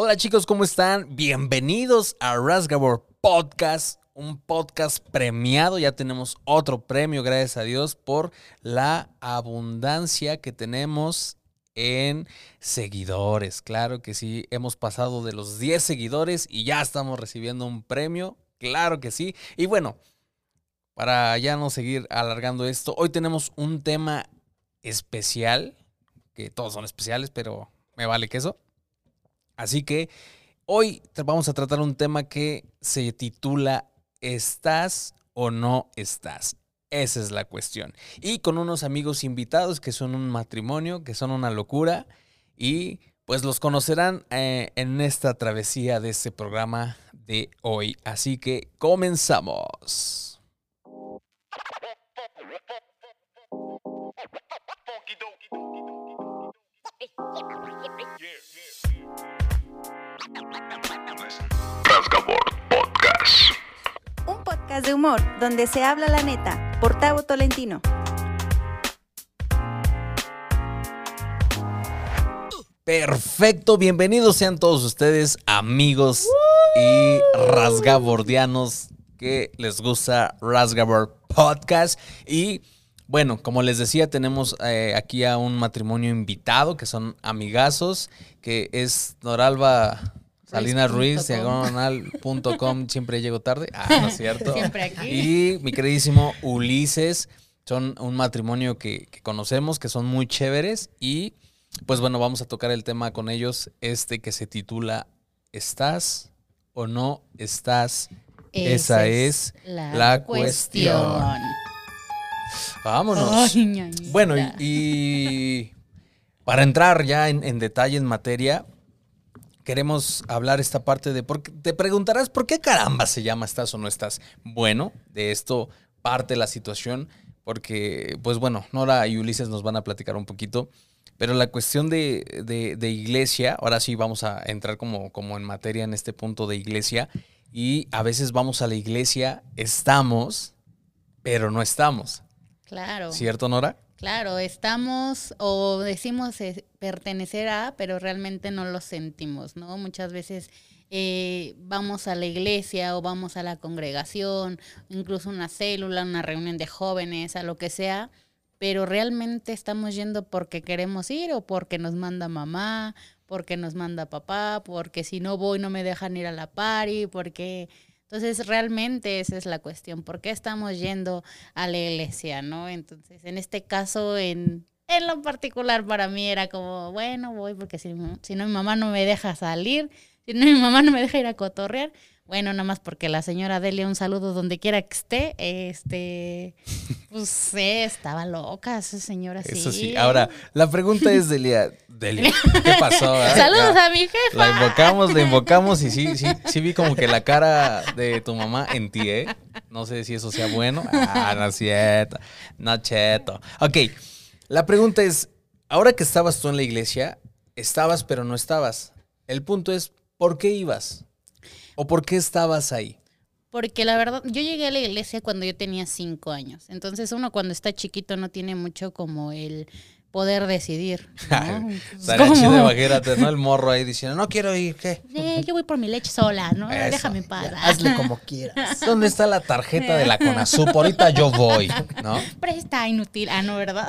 Hola chicos, ¿cómo están? Bienvenidos a Rasgabor Podcast, un podcast premiado. Ya tenemos otro premio, gracias a Dios, por la abundancia que tenemos en seguidores. Claro que sí, hemos pasado de los 10 seguidores y ya estamos recibiendo un premio. Claro que sí. Y bueno, para ya no seguir alargando esto, hoy tenemos un tema especial, que todos son especiales, pero me vale que eso. Así que hoy vamos a tratar un tema que se titula ¿Estás o no estás? Esa es la cuestión. Y con unos amigos invitados que son un matrimonio, que son una locura. Y pues los conocerán eh, en esta travesía de este programa de hoy. Así que comenzamos. Podcast. Un podcast de humor donde se habla la neta por Tavo Tolentino. Perfecto, bienvenidos sean todos ustedes amigos y rasgabordianos que les gusta Rasgabord Podcast y bueno, como les decía, tenemos eh, aquí a un matrimonio invitado que son amigazos, que es Noralba Salinas Ruiz, diagonal.com, siempre llego tarde. Ah, no es cierto. siempre aquí. Y mi queridísimo Ulises, son un matrimonio que, que, conocemos, que son muy chéveres. Y pues bueno, vamos a tocar el tema con ellos, este que se titula ¿Estás o no estás? Esa, es, la, la cuestión. cuestión. Vámonos. Ay, bueno, y, y, para entrar ya en, en, detalle en materia, queremos hablar esta parte de, porque te preguntarás, ¿por qué caramba se llama estás o no estás? Bueno, de esto parte la situación, porque, pues bueno, Nora y Ulises nos van a platicar un poquito, pero la cuestión de, de, de iglesia, ahora sí vamos a entrar como, como en materia en este punto de iglesia, y a veces vamos a la iglesia, estamos, pero no estamos. Claro. ¿Cierto, Nora? Claro, estamos o decimos eh, pertenecer a, pero realmente no lo sentimos, ¿no? Muchas veces eh, vamos a la iglesia o vamos a la congregación, incluso una célula, una reunión de jóvenes, a lo que sea, pero realmente estamos yendo porque queremos ir o porque nos manda mamá, porque nos manda papá, porque si no voy no me dejan ir a la party, porque entonces, realmente esa es la cuestión. ¿Por qué estamos yendo a la iglesia, no? Entonces, en este caso, en, en lo particular, para mí era como, bueno, voy porque si, si no mi mamá no me deja salir, si no mi mamá no me deja ir a cotorrear, bueno, nada más porque la señora Delia, un saludo donde quiera que esté, este, pues sí, estaba loca esa señora, sí. Eso sí. Ahora, la pregunta es, Delia, Delia, ¿qué pasó? eh? Saludos a mi jefa. La invocamos, la invocamos y sí, sí, sí vi como que la cara de tu mamá en ti, ¿eh? No sé si eso sea bueno. Ah, no es cierto, no cheto. Ok, la pregunta es, ahora que estabas tú en la iglesia, estabas pero no estabas. El punto es, ¿por qué ibas? ¿O por qué estabas ahí? Porque la verdad, yo llegué a la iglesia cuando yo tenía cinco años. Entonces uno cuando está chiquito no tiene mucho como el poder decidir. ¿no? Chido, imagínate, ¿no? El morro ahí diciendo, no quiero ir, ¿qué? Eh, yo voy por mi leche sola, ¿no? Eso, Déjame paz. Hazle como quieras. ¿Dónde está la tarjeta de la Conasup? Ahorita yo voy, ¿no? Presta inútil. Ah, no, ¿verdad?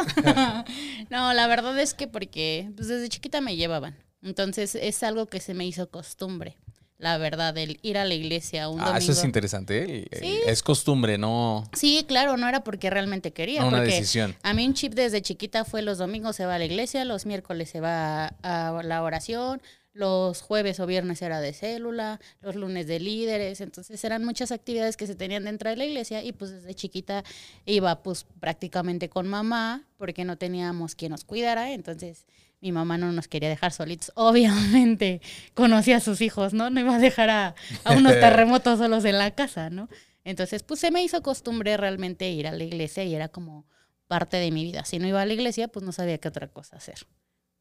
no, la verdad es que porque pues, desde chiquita me llevaban. Entonces es algo que se me hizo costumbre la verdad, el ir a la iglesia un ah, domingo. eso es interesante. El- Sí. Es costumbre, no, Sí, claro, no era porque realmente quería. no una porque decisión. a mí un chip desde chiquita fue los domingos se va a la iglesia, los miércoles se va a, a la oración, los jueves o viernes era de célula, los lunes de líderes, entonces eran muchas actividades que se tenían dentro de la iglesia y pues desde chiquita iba pues prácticamente con mamá porque no teníamos quien nos cuidara, entonces mi mamá no nos quería dejar solitos, obviamente conocía a sus hijos, ¿no? No iba a dejar a, a unos terremotos solos en la casa, ¿no? Entonces pues se me hizo costumbre realmente ir a la iglesia y era como parte de mi vida. Si no iba a la iglesia, pues no sabía qué otra cosa hacer.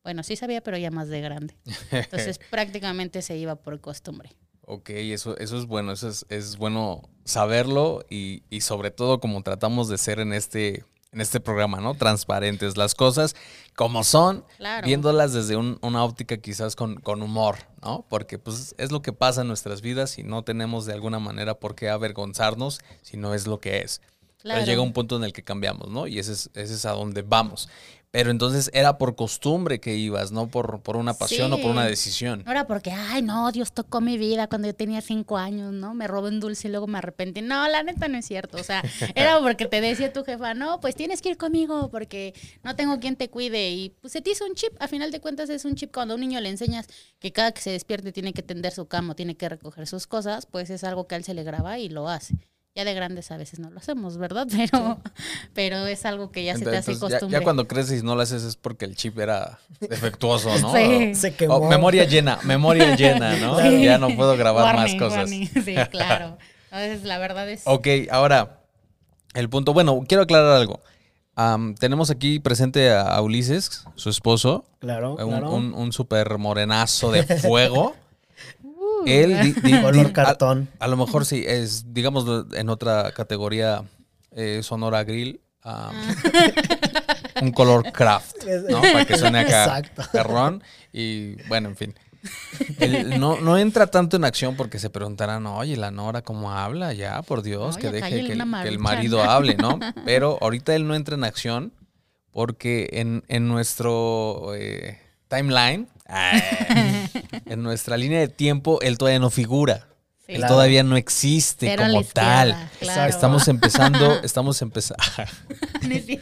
Bueno, sí sabía, pero ya más de grande. Entonces prácticamente se iba por costumbre. Ok, eso, eso es bueno, eso es, es bueno saberlo y, y sobre todo como tratamos de ser en este, en este programa, ¿no? Transparentes, las cosas como son, Claro. viéndolas desde un- una óptica quizás con, con humor, ¿no? Porque pues es lo que pasa en nuestras vidas y no tenemos de alguna manera por qué avergonzarnos si no es lo que es. Claro. Pero llega un punto en el que cambiamos, ¿no? Y ese es, ese es a donde vamos. Pero entonces era por costumbre que ibas, no por, por una pasión o por una decisión. No era porque, ay, no, Dios tocó mi vida cuando yo tenía cinco años, ¿no? Me robé un dulce y luego me arrepentí. No, la neta no es cierto. O sea, era porque te decía tu jefa, no, pues tienes que ir conmigo porque no tengo quien te cuide. Y pues se te hizo un chip. A final de cuentas es un chip cuando a un niño le enseñas que cada que se despierte tiene que tender su cama, tiene que recoger sus cosas, pues es algo que a él se le graba y lo hace. Ya de grandes a veces no lo hacemos, ¿verdad? Pero, pero es algo que ya se te hace ya- costumbre. ya, cuando creces y no lo haces es porque el chip era defectuoso, ¿no? Sí. Se O quemó. memoria llena, memoria llena, ¿no? Sí. Ya no puedo grabar Warning, más cosas. warning. Sí, claro. Entonces, la verdad es... Ok, ahora, el punto. Bueno, quiero aclarar algo. Am, tenemos aquí presente a, a Ulises, su esposo, Claro, un, claro. un, un super morenazo de fuego. Él, di- di- Color di- cartón. A, a lo mejor sí, es, digamos, en otra categoría, eh, Sonora Grill. un color craft, ¿no? Para que suene acá perrón. Y bueno, en fin. Él no, no entra tanto en acción porque se preguntarán, oye, la Nora, ¿cómo habla? Ya, por Dios, Oye, que deje que el, que marido hable, ¿no? Pero ahorita él no entra en acción porque en, en nuestro eh, timeline, ay, en nuestra línea de tiempo, él todavía no figura. Sí. Él Claro. todavía no existe como tal. claro. Estamos empezando, estamos empezando.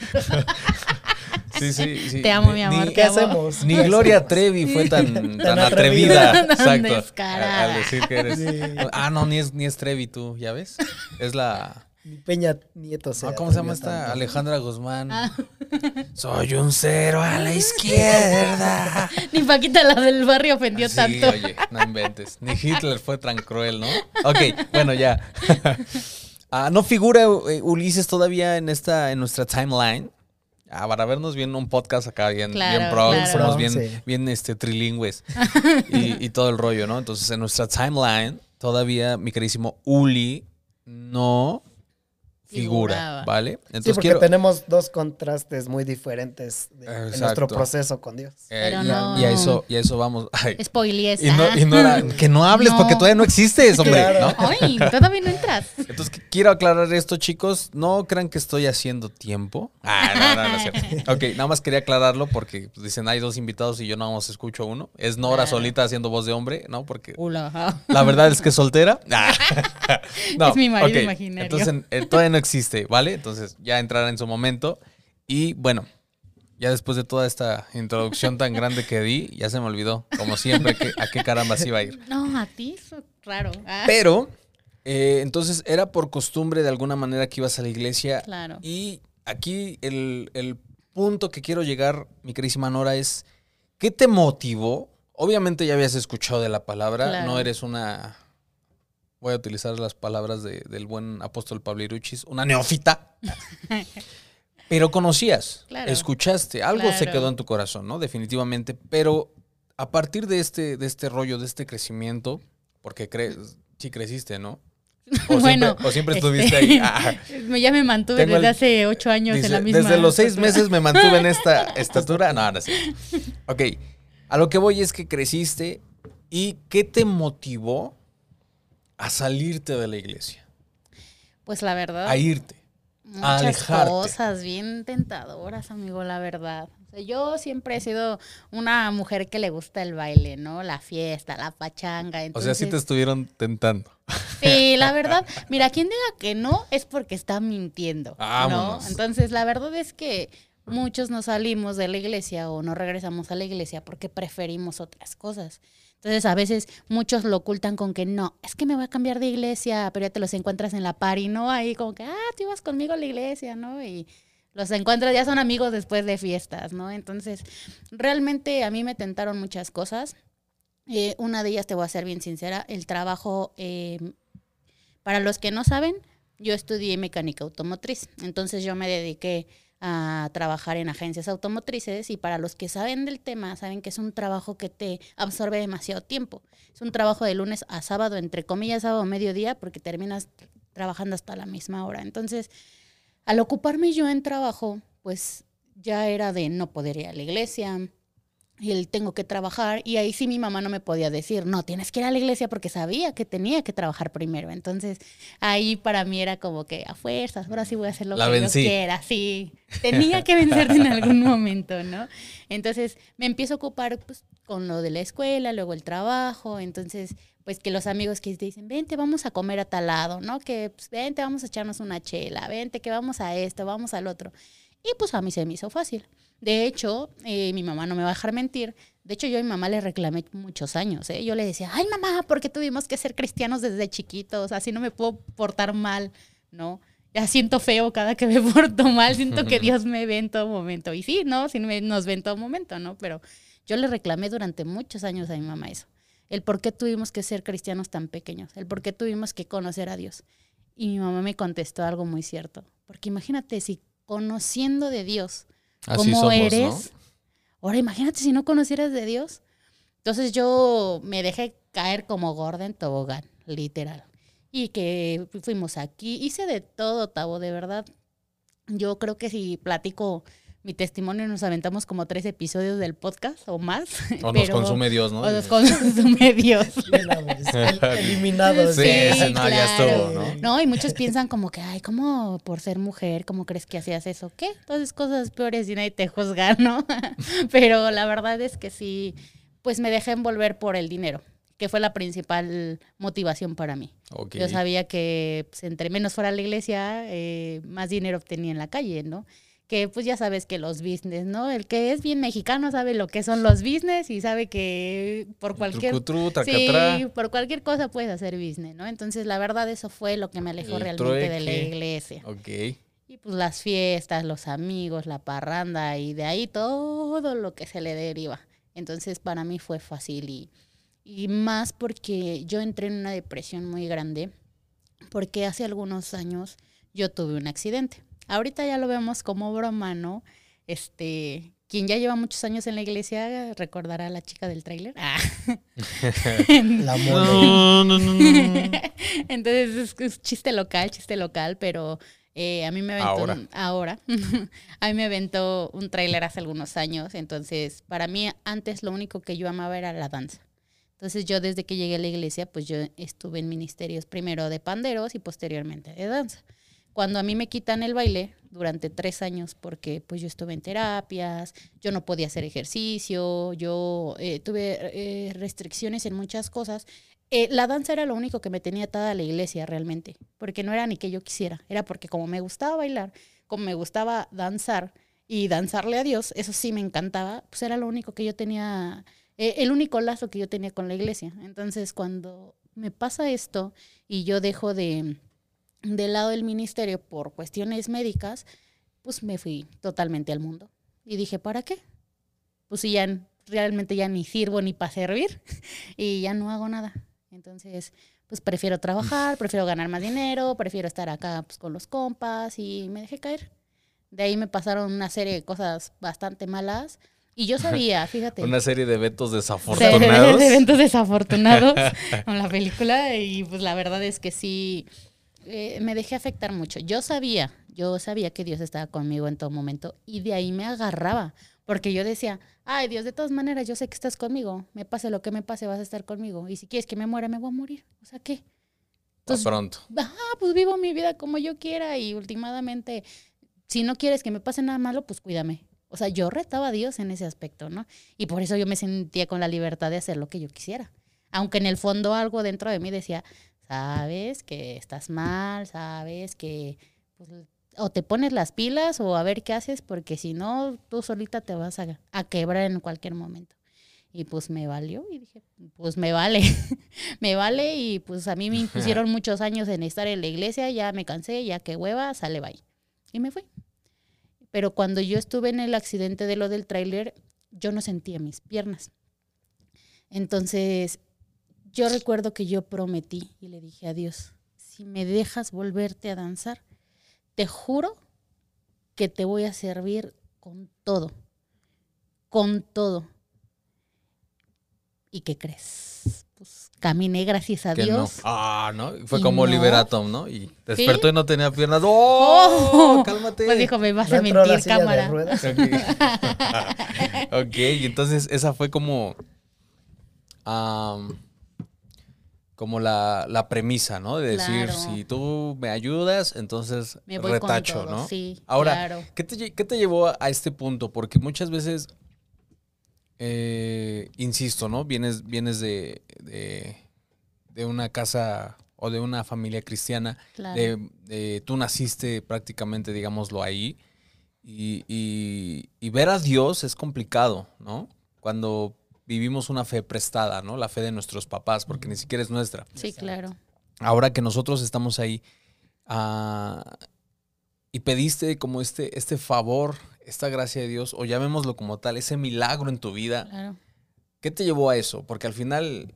Sí, sí, sí. Te amo, Ni- mi amor, ni- ¿Qué amo. hacemos? Ni ¿Qué Gloria? Trevi fue tan, tan, Tan atrevida. atrevida. Tan Exacto. descarada. Al decir que eres. Sí. Ah, no, ni es, ni es Trevi tú, ¿ya ves? Es la. Mi Peña Nieto sea. ¿Cómo se llama esta? tanto. Alejandra Guzmán. Ah. Soy un cero a la izquierda. Ni Paquita, la del barrio, ofendió Sí, tanto. oye, no inventes. Ni Hitler fue tan cruel, ¿no? Ok, bueno, ya. Ah, no figura eh, Ulises todavía en esta, en nuestra timeline. Ah, para vernos bien un podcast acá bien, Claro, bien pro, claro. somos bien, sí. bien este, trilingües y, y todo el rollo, ¿no? Entonces, en nuestra timeline, todavía mi queridísimo Uli no figura, Figuraba. ¿vale? Sí, Entonces porque quiero. tenemos dos contrastes muy diferentes de- en nuestro proceso con Dios. eh, Pero y, a- no. y a eso, y a eso vamos. Ay, Spoilies. y, no, ah. y no era- que no hables No. porque todavía no existes, hombre, Claro. ¿no? Ay, todavía no entras. Entonces qu- quiero aclarar esto, chicos. No crean que estoy haciendo tiempo. Ah, no, no, no es cierto. Ok, nada más quería aclararlo porque pues, dicen hay dos invitados y yo nada más escucho a uno. Es Nora Claro. solita haciendo voz de hombre, ¿no? Porque la verdad es que es soltera. Ah. No, Es mi marido imaginario. Entonces en- eh, todavía no existe, ¿vale? Entonces ya entrará en su momento. Y bueno, ya después de toda esta introducción tan grande que di, ya se me olvidó, como siempre, que, a qué carambas iba a ir. No, a ti es raro. Ah, Pero, eh, entonces era por costumbre de alguna manera que ibas a la iglesia. Claro. Y aquí el, el punto que quiero llegar, mi querísima Nora, es ¿qué te motivó? Obviamente ya habías escuchado de la palabra, Claro. no eres una... Voy a utilizar las palabras de- del buen apóstol Pablo Iruchis, una neófita. Pero conocías, Claro. escuchaste, algo se quedó en tu corazón, ¿no? Definitivamente. Pero a partir de este, de este rollo, de este crecimiento, porque crees, sí creciste, ¿no? O Bueno, siempre, o siempre este, estuviste ahí. Ah, ya me mantuve desde el- hace ocho años dice, en la misma. desde los seis meses me mantuve en esta estatura. No, no sé. Ok, a lo que voy es que creciste y ¿qué te motivó a salirte de la iglesia? Pues la verdad. A irte. Muchas alejarte. cosas bien tentadoras, amigo, la verdad. O sea, yo siempre he sido una mujer que le gusta el baile, ¿no? La fiesta, la pachanga. O sea, sí te estuvieron tentando. Sí, la verdad, mira, quien diga que no es porque está mintiendo, ¿no? Entonces, la verdad es que muchos no salimos de la iglesia o no regresamos a la iglesia porque preferimos otras cosas. Entonces, a veces muchos lo ocultan con que no, es que me voy a cambiar de iglesia, pero ya te los encuentras en la party, ¿no? Ahí como que, ah, tú ibas conmigo a la iglesia, ¿no? Y los encuentras, ya son amigos después de fiestas, ¿no? Entonces, realmente a mí me tentaron muchas cosas. Eh, una de ellas, te voy a ser bien sincera, el trabajo, eh, para los que no saben, yo estudié mecánica automotriz, entonces yo me dediqué a trabajar en agencias automotrices y para los que saben del tema, saben que es un trabajo que te absorbe demasiado tiempo. Es un trabajo de lunes a sábado, entre comillas, sábado mediodía, porque terminas trabajando hasta la misma hora. Entonces, al ocuparme yo en trabajo, pues ya era de no poder ir a la iglesia, y el tengo que trabajar y ahí sí mi mamá no me podía decir, no, tienes que ir a la iglesia porque sabía que tenía que trabajar primero. Entonces ahí para mí era como que a fuerzas, ahora sí voy a hacer lo La que vencí. yo quiera, sí. Tenía que vencerte en algún momento, ¿no? Entonces me empiezo a ocupar pues, con lo de la escuela, luego el trabajo, entonces pues que los amigos que te dicen, vente, vamos a comer a tal lado, ¿no? Que pues, vente, vamos a echarnos una chela, vente, que vamos a esto, vamos al otro. Y pues a mí se me hizo fácil. De hecho, eh, mi mamá no me va a dejar mentir. De hecho, yo a mi mamá le reclamé muchos años. ¿eh? Yo le decía, ay mamá, ¿por qué tuvimos que ser cristianos desde chiquitos? Así no me puedo portar mal, ¿no? Ya siento feo cada que me porto mal, siento que Dios me ve en todo momento. Y sí, ¿no? Sí me- nos ve en todo momento, ¿no? Pero yo le reclamé durante muchos años a mi mamá eso. El por qué tuvimos que ser cristianos tan pequeños, el por qué tuvimos que conocer a Dios. Y mi mamá me contestó algo muy cierto. Porque imagínate si conociendo de Dios, Así cómo somos, eres. ¿no? Ahora imagínate si no conocieras de Dios. Entonces yo me dejé caer como gorda en tobogán, literal. Y que fuimos aquí, hice de todo, Tavo, de verdad. Yo creo que si platico mi testimonio nos aventamos como tres episodios del podcast o más. O nos pero- consume Dios, ¿no? O nos consume Dios. El- Eliminados. Sí, ese no, ya claro. estuvo, ¿no? No, y muchos piensan como que, ay, ¿cómo por ser mujer, cómo crees que hacías eso? ¿Qué? Entonces cosas peores y nadie te juzga, ¿no? Pero la verdad es que sí, pues me dejé envolver por el dinero, que fue la principal motivación para mí. Ok. Yo sabía que pues, entre menos fuera a la iglesia, eh, más dinero obtenía en la calle, ¿no? Que pues ya sabes que los business, ¿no? El que es bien mexicano sabe lo que son los business y sabe que por cualquier Trucutru. Sí, por cualquier cosa puedes hacer business, ¿no? Entonces, la verdad, eso fue lo que me alejó El realmente de la iglesia. Ok. Y pues las fiestas, los amigos, la parranda y de ahí todo lo que se le deriva. Entonces, para mí fue fácil y, y más porque yo entré en una depresión muy grande porque hace algunos años yo tuve un accidente. Ahorita ya lo vemos como broma, ¿no? Este, quien ya lleva muchos años en la iglesia recordará a la chica del tráiler. Ah. La mole. No, no, no, no. Entonces es, es chiste local, chiste local, pero eh, a mí me aventó Ahora. un- ahora. a mí me aventó un tráiler hace algunos años, entonces para mí antes lo único que yo amaba era la danza. Entonces yo desde que llegué a la iglesia, pues yo estuve en ministerios primero de panderos y posteriormente de danza. Cuando a mí me quitan el baile durante tres años porque pues yo estuve en terapias, yo no podía hacer ejercicio, yo eh, tuve eh, restricciones en muchas cosas, eh, la danza era lo único que me tenía atada a la iglesia realmente, porque no era ni que yo quisiera, era porque como me gustaba bailar, como me gustaba danzar y danzarle a Dios, eso sí me encantaba, pues era lo único que yo tenía, el único lazo que yo tenía con la iglesia. Entonces cuando me pasa esto y yo dejo de, de lado el ministerio por cuestiones médicas, pues me fui totalmente al mundo. Y dije, ¿para qué? Pues si ya realmente ya ni sirvo ni para servir y ya no hago nada. Entonces, pues prefiero trabajar, prefiero ganar más dinero, prefiero estar acá pues, con los compas y me dejé caer. De ahí me pasaron una serie de cosas bastante malas y yo sabía, fíjate. Una serie de eventos de- desafortunados. de eventos desafortunados con la película y pues la verdad es que sí eh, me dejé afectar mucho. Yo sabía, yo sabía que Dios estaba conmigo en todo momento y de ahí me agarraba porque yo decía, ay Dios, de todas maneras yo sé que estás conmigo, me pase lo que me pase vas a estar conmigo y si quieres que me muera me voy a morir, o sea qué. Entonces, pronto. ah, pues vivo mi vida como yo quiera y últimamente, si no quieres que me pase nada malo, pues cuídame. O sea, yo retaba a Dios en ese aspecto, ¿no? Y por eso yo me sentía con la libertad de hacer lo que yo quisiera. Aunque en el fondo algo dentro de mí decía, sabes que estás mal, sabes que pues, o te pones las pilas o a ver qué haces, porque si no, tú solita te vas a, a quebrar en cualquier momento. Y pues me valió y dije, pues me vale, me vale y pues a mí me impusieron muchos años en estar en la iglesia, ya me cansé, ya que hueva, sale bye. Y me fui. Pero cuando yo estuve en el accidente de lo del tráiler, yo no sentía mis piernas. Entonces, yo recuerdo que yo prometí y le dije a Dios, si me dejas volverte a danzar, te juro que te voy a servir con todo, con todo. ¿Y qué crees? Pues caminé, gracias a Que Dios. no. Ah, ¿no? Fue como no. Liberatom, ¿no? Y despertó y no tenía piernas. ¡Oh! ¡Cálmate! Pues dijo, me vas ¿No a mentir, silla de cámara. Ok. entonces esa fue como. am, como la, la premisa, ¿no? De decir, Claro. si tú me ayudas, entonces Me voy con retacho, todo, ¿no? sí, Ahora, claro. ¿qué, te, qué te llevó a, a este punto? Porque muchas veces, eh, insisto, ¿no? Vienes, vienes de, de, de una casa o de una familia cristiana, Claro. de, de- tú naciste prácticamente, digámoslo, ahí, y, y- y ver a Dios es complicado, ¿no? Cuando vivimos una fe prestada, ¿no? La fe de nuestros papás, porque ni siquiera es nuestra Sí, claro. ahora que nosotros estamos ahí ah, y pediste como este, este favor, esta gracia de Dios, o llamémoslo como tal, ese milagro en tu vida, Claro. ¿qué te llevó a eso? Porque al final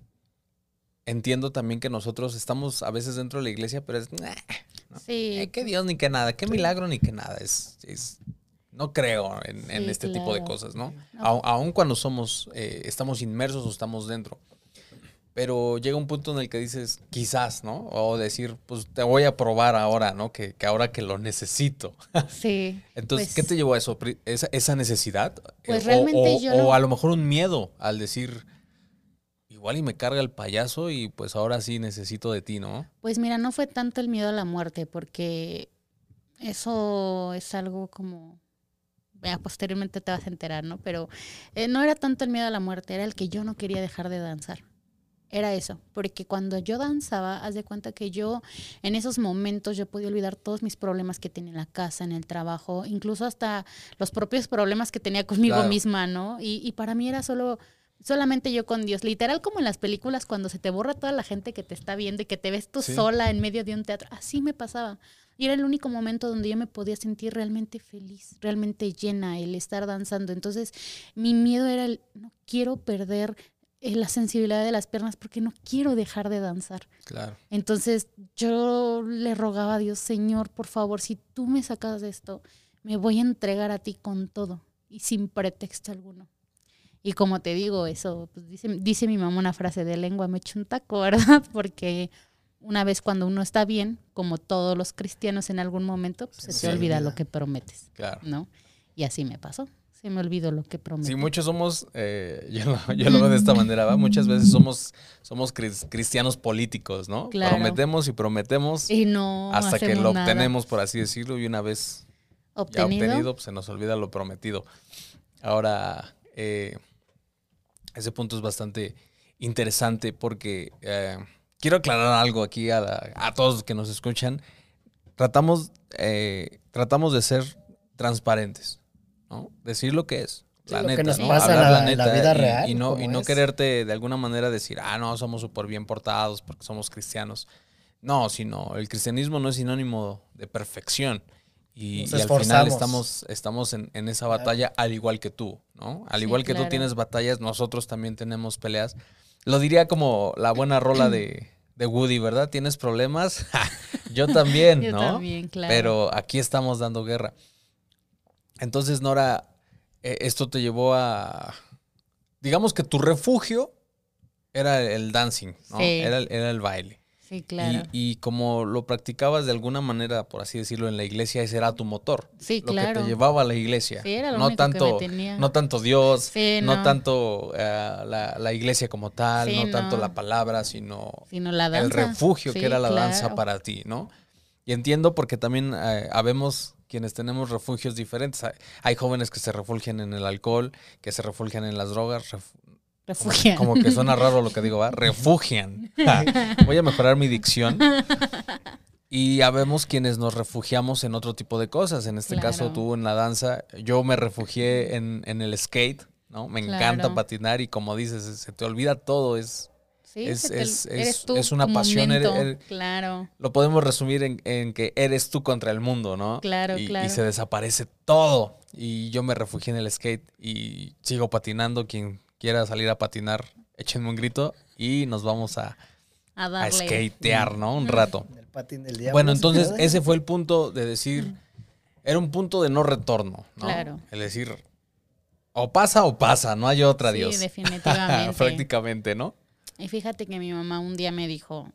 entiendo también que nosotros estamos a veces dentro de la iglesia, pero es, "Nah, Sí. eh, que Dios ni que nada, qué milagro ni que nada, es... es- no creo en, este tipo de cosas, ¿no? No. Aun cuando somos, eh, estamos inmersos o estamos dentro. Pero llega un punto en el que dices, quizás, ¿no? O decir, pues te voy a probar ahora, ¿no? Que, que ahora que lo necesito. Sí. Entonces, Pues- ¿qué te llevó a eso? ¿Esa, esa necesidad? Pues Eh, realmente o, o- yo o a lo mejor un miedo al decir, igual y me carga el payaso y pues ahora sí necesito de ti, ¿no? Pues mira, no fue tanto el miedo a la muerte, porque eso es algo como. Ya posteriormente te vas a enterar, ¿no? Pero eh, no era tanto el miedo a la muerte, era el que yo no quería dejar de danzar. Era eso, porque cuando yo danzaba, haz de cuenta que yo en esos momentos yo podía olvidar todos mis problemas que tenía en la casa, en el trabajo, incluso hasta los propios problemas que tenía conmigo Claro. misma, ¿no? Y, y para mí era solo solamente yo con Dios, literal como en las películas cuando se te borra toda la gente que te está viendo y que te ves tú Sí. sola en medio de un teatro, así me pasaba. Y era el único momento donde yo me podía sentir realmente feliz, realmente llena, el estar danzando. Entonces, mi miedo era el, no quiero perder eh, la sensibilidad de las piernas porque no quiero dejar de danzar. Claro. Entonces, yo le rogaba a Dios, Señor, por favor, si tú me sacas de esto, me voy a entregar a ti con todo y sin pretexto alguno. Y como te digo, eso, pues dice, dice mi mamá una frase de lengua, me echo un taco, ¿verdad? Porque una vez cuando uno está bien, como todos los cristianos en algún momento, pues, se te olvida lo que prometes, Claro. ¿no? Y así me pasó. Se me olvidó lo que prometí. Sí, muchos somos, eh, yo, lo, yo lo veo de esta manera, ¿va? Muchas veces somos, somos cris- cristianos políticos, ¿no? Claro. Prometemos y prometemos y no hasta que lo nada. obtenemos, por así decirlo, y una vez ya obtenido. obtenido, pues se nos olvida lo prometido. Ahora, eh, ese punto es bastante interesante porque eh, quiero aclarar algo aquí a, la- a todos los que nos escuchan. Tratamos, eh, tratamos de ser transparentes, ¿no? Decir lo que es. Sí, La lo que neta, nos ¿no? pasa Hablar la- en la vida y- real, Y, no, y no es. quererte de alguna manera decir, ah, no, somos súper bien portados porque somos cristianos. No, sino el cristianismo no es sinónimo de perfección. Y, y al final estamos, estamos en, en esa batalla al igual que tú, ¿no? Al Sí, igual que tú claro. tienes batallas, nosotros también tenemos peleas. Lo diría como la buena rola de, de Woody, ¿verdad? ¿Tienes problemas? Yo también, Yo ¿no? también, claro. Pero aquí estamos dando guerra. Entonces, Nora, eh, esto te llevó a... Digamos que tu refugio era el dancing, ¿no? Sí. Era el baile. Sí, claro. Y, y como lo practicabas de alguna manera, por así decirlo, en la iglesia, ese era tu motor. Sí, lo claro. que te llevaba a la iglesia. Sí, era lo no único que me tanto, tenía. no tanto Dios, Sí, no. no. tanto eh, la, la iglesia como tal, Sí, no, tanto la palabra, sino Sino la danza. el refugio que era la danza claro. para ti, ¿no? Y entiendo porque también eh, habemos quienes tenemos refugios diferentes. Hay, jóvenes que se refugian en el alcohol, que se refugian en las drogas, Refugian. como que suena raro lo que digo, ¿va? Refugian. Ja, Voy a mejorar mi dicción. Y habemos quienes nos refugiamos en otro tipo de cosas. En este caso, tú en la danza, yo me refugié en, en el skate, ¿no? Me encanta patinar y como dices, se te olvida todo. Es, Sí, es- te- es- una pasión, eres- momento. eres- Claro. lo podemos resumir en, en que eres tú contra el mundo, ¿no? Claro, y, y claro. se desaparece todo. Y yo me refugié en el skate y sigo patinando. Quien quiera salir a patinar, échenme un grito y nos vamos a, A a skatear, ¿no? Un rato. En el patín del diablo. Bueno, ¿se entonces ese fue el punto de decir, era un punto de no retorno, ¿no? Claro. El decir, o pasa o pasa, no hay otra, Sí, Dios. definitivamente. Prácticamente, ¿no? Y fíjate que mi mamá un día me dijo,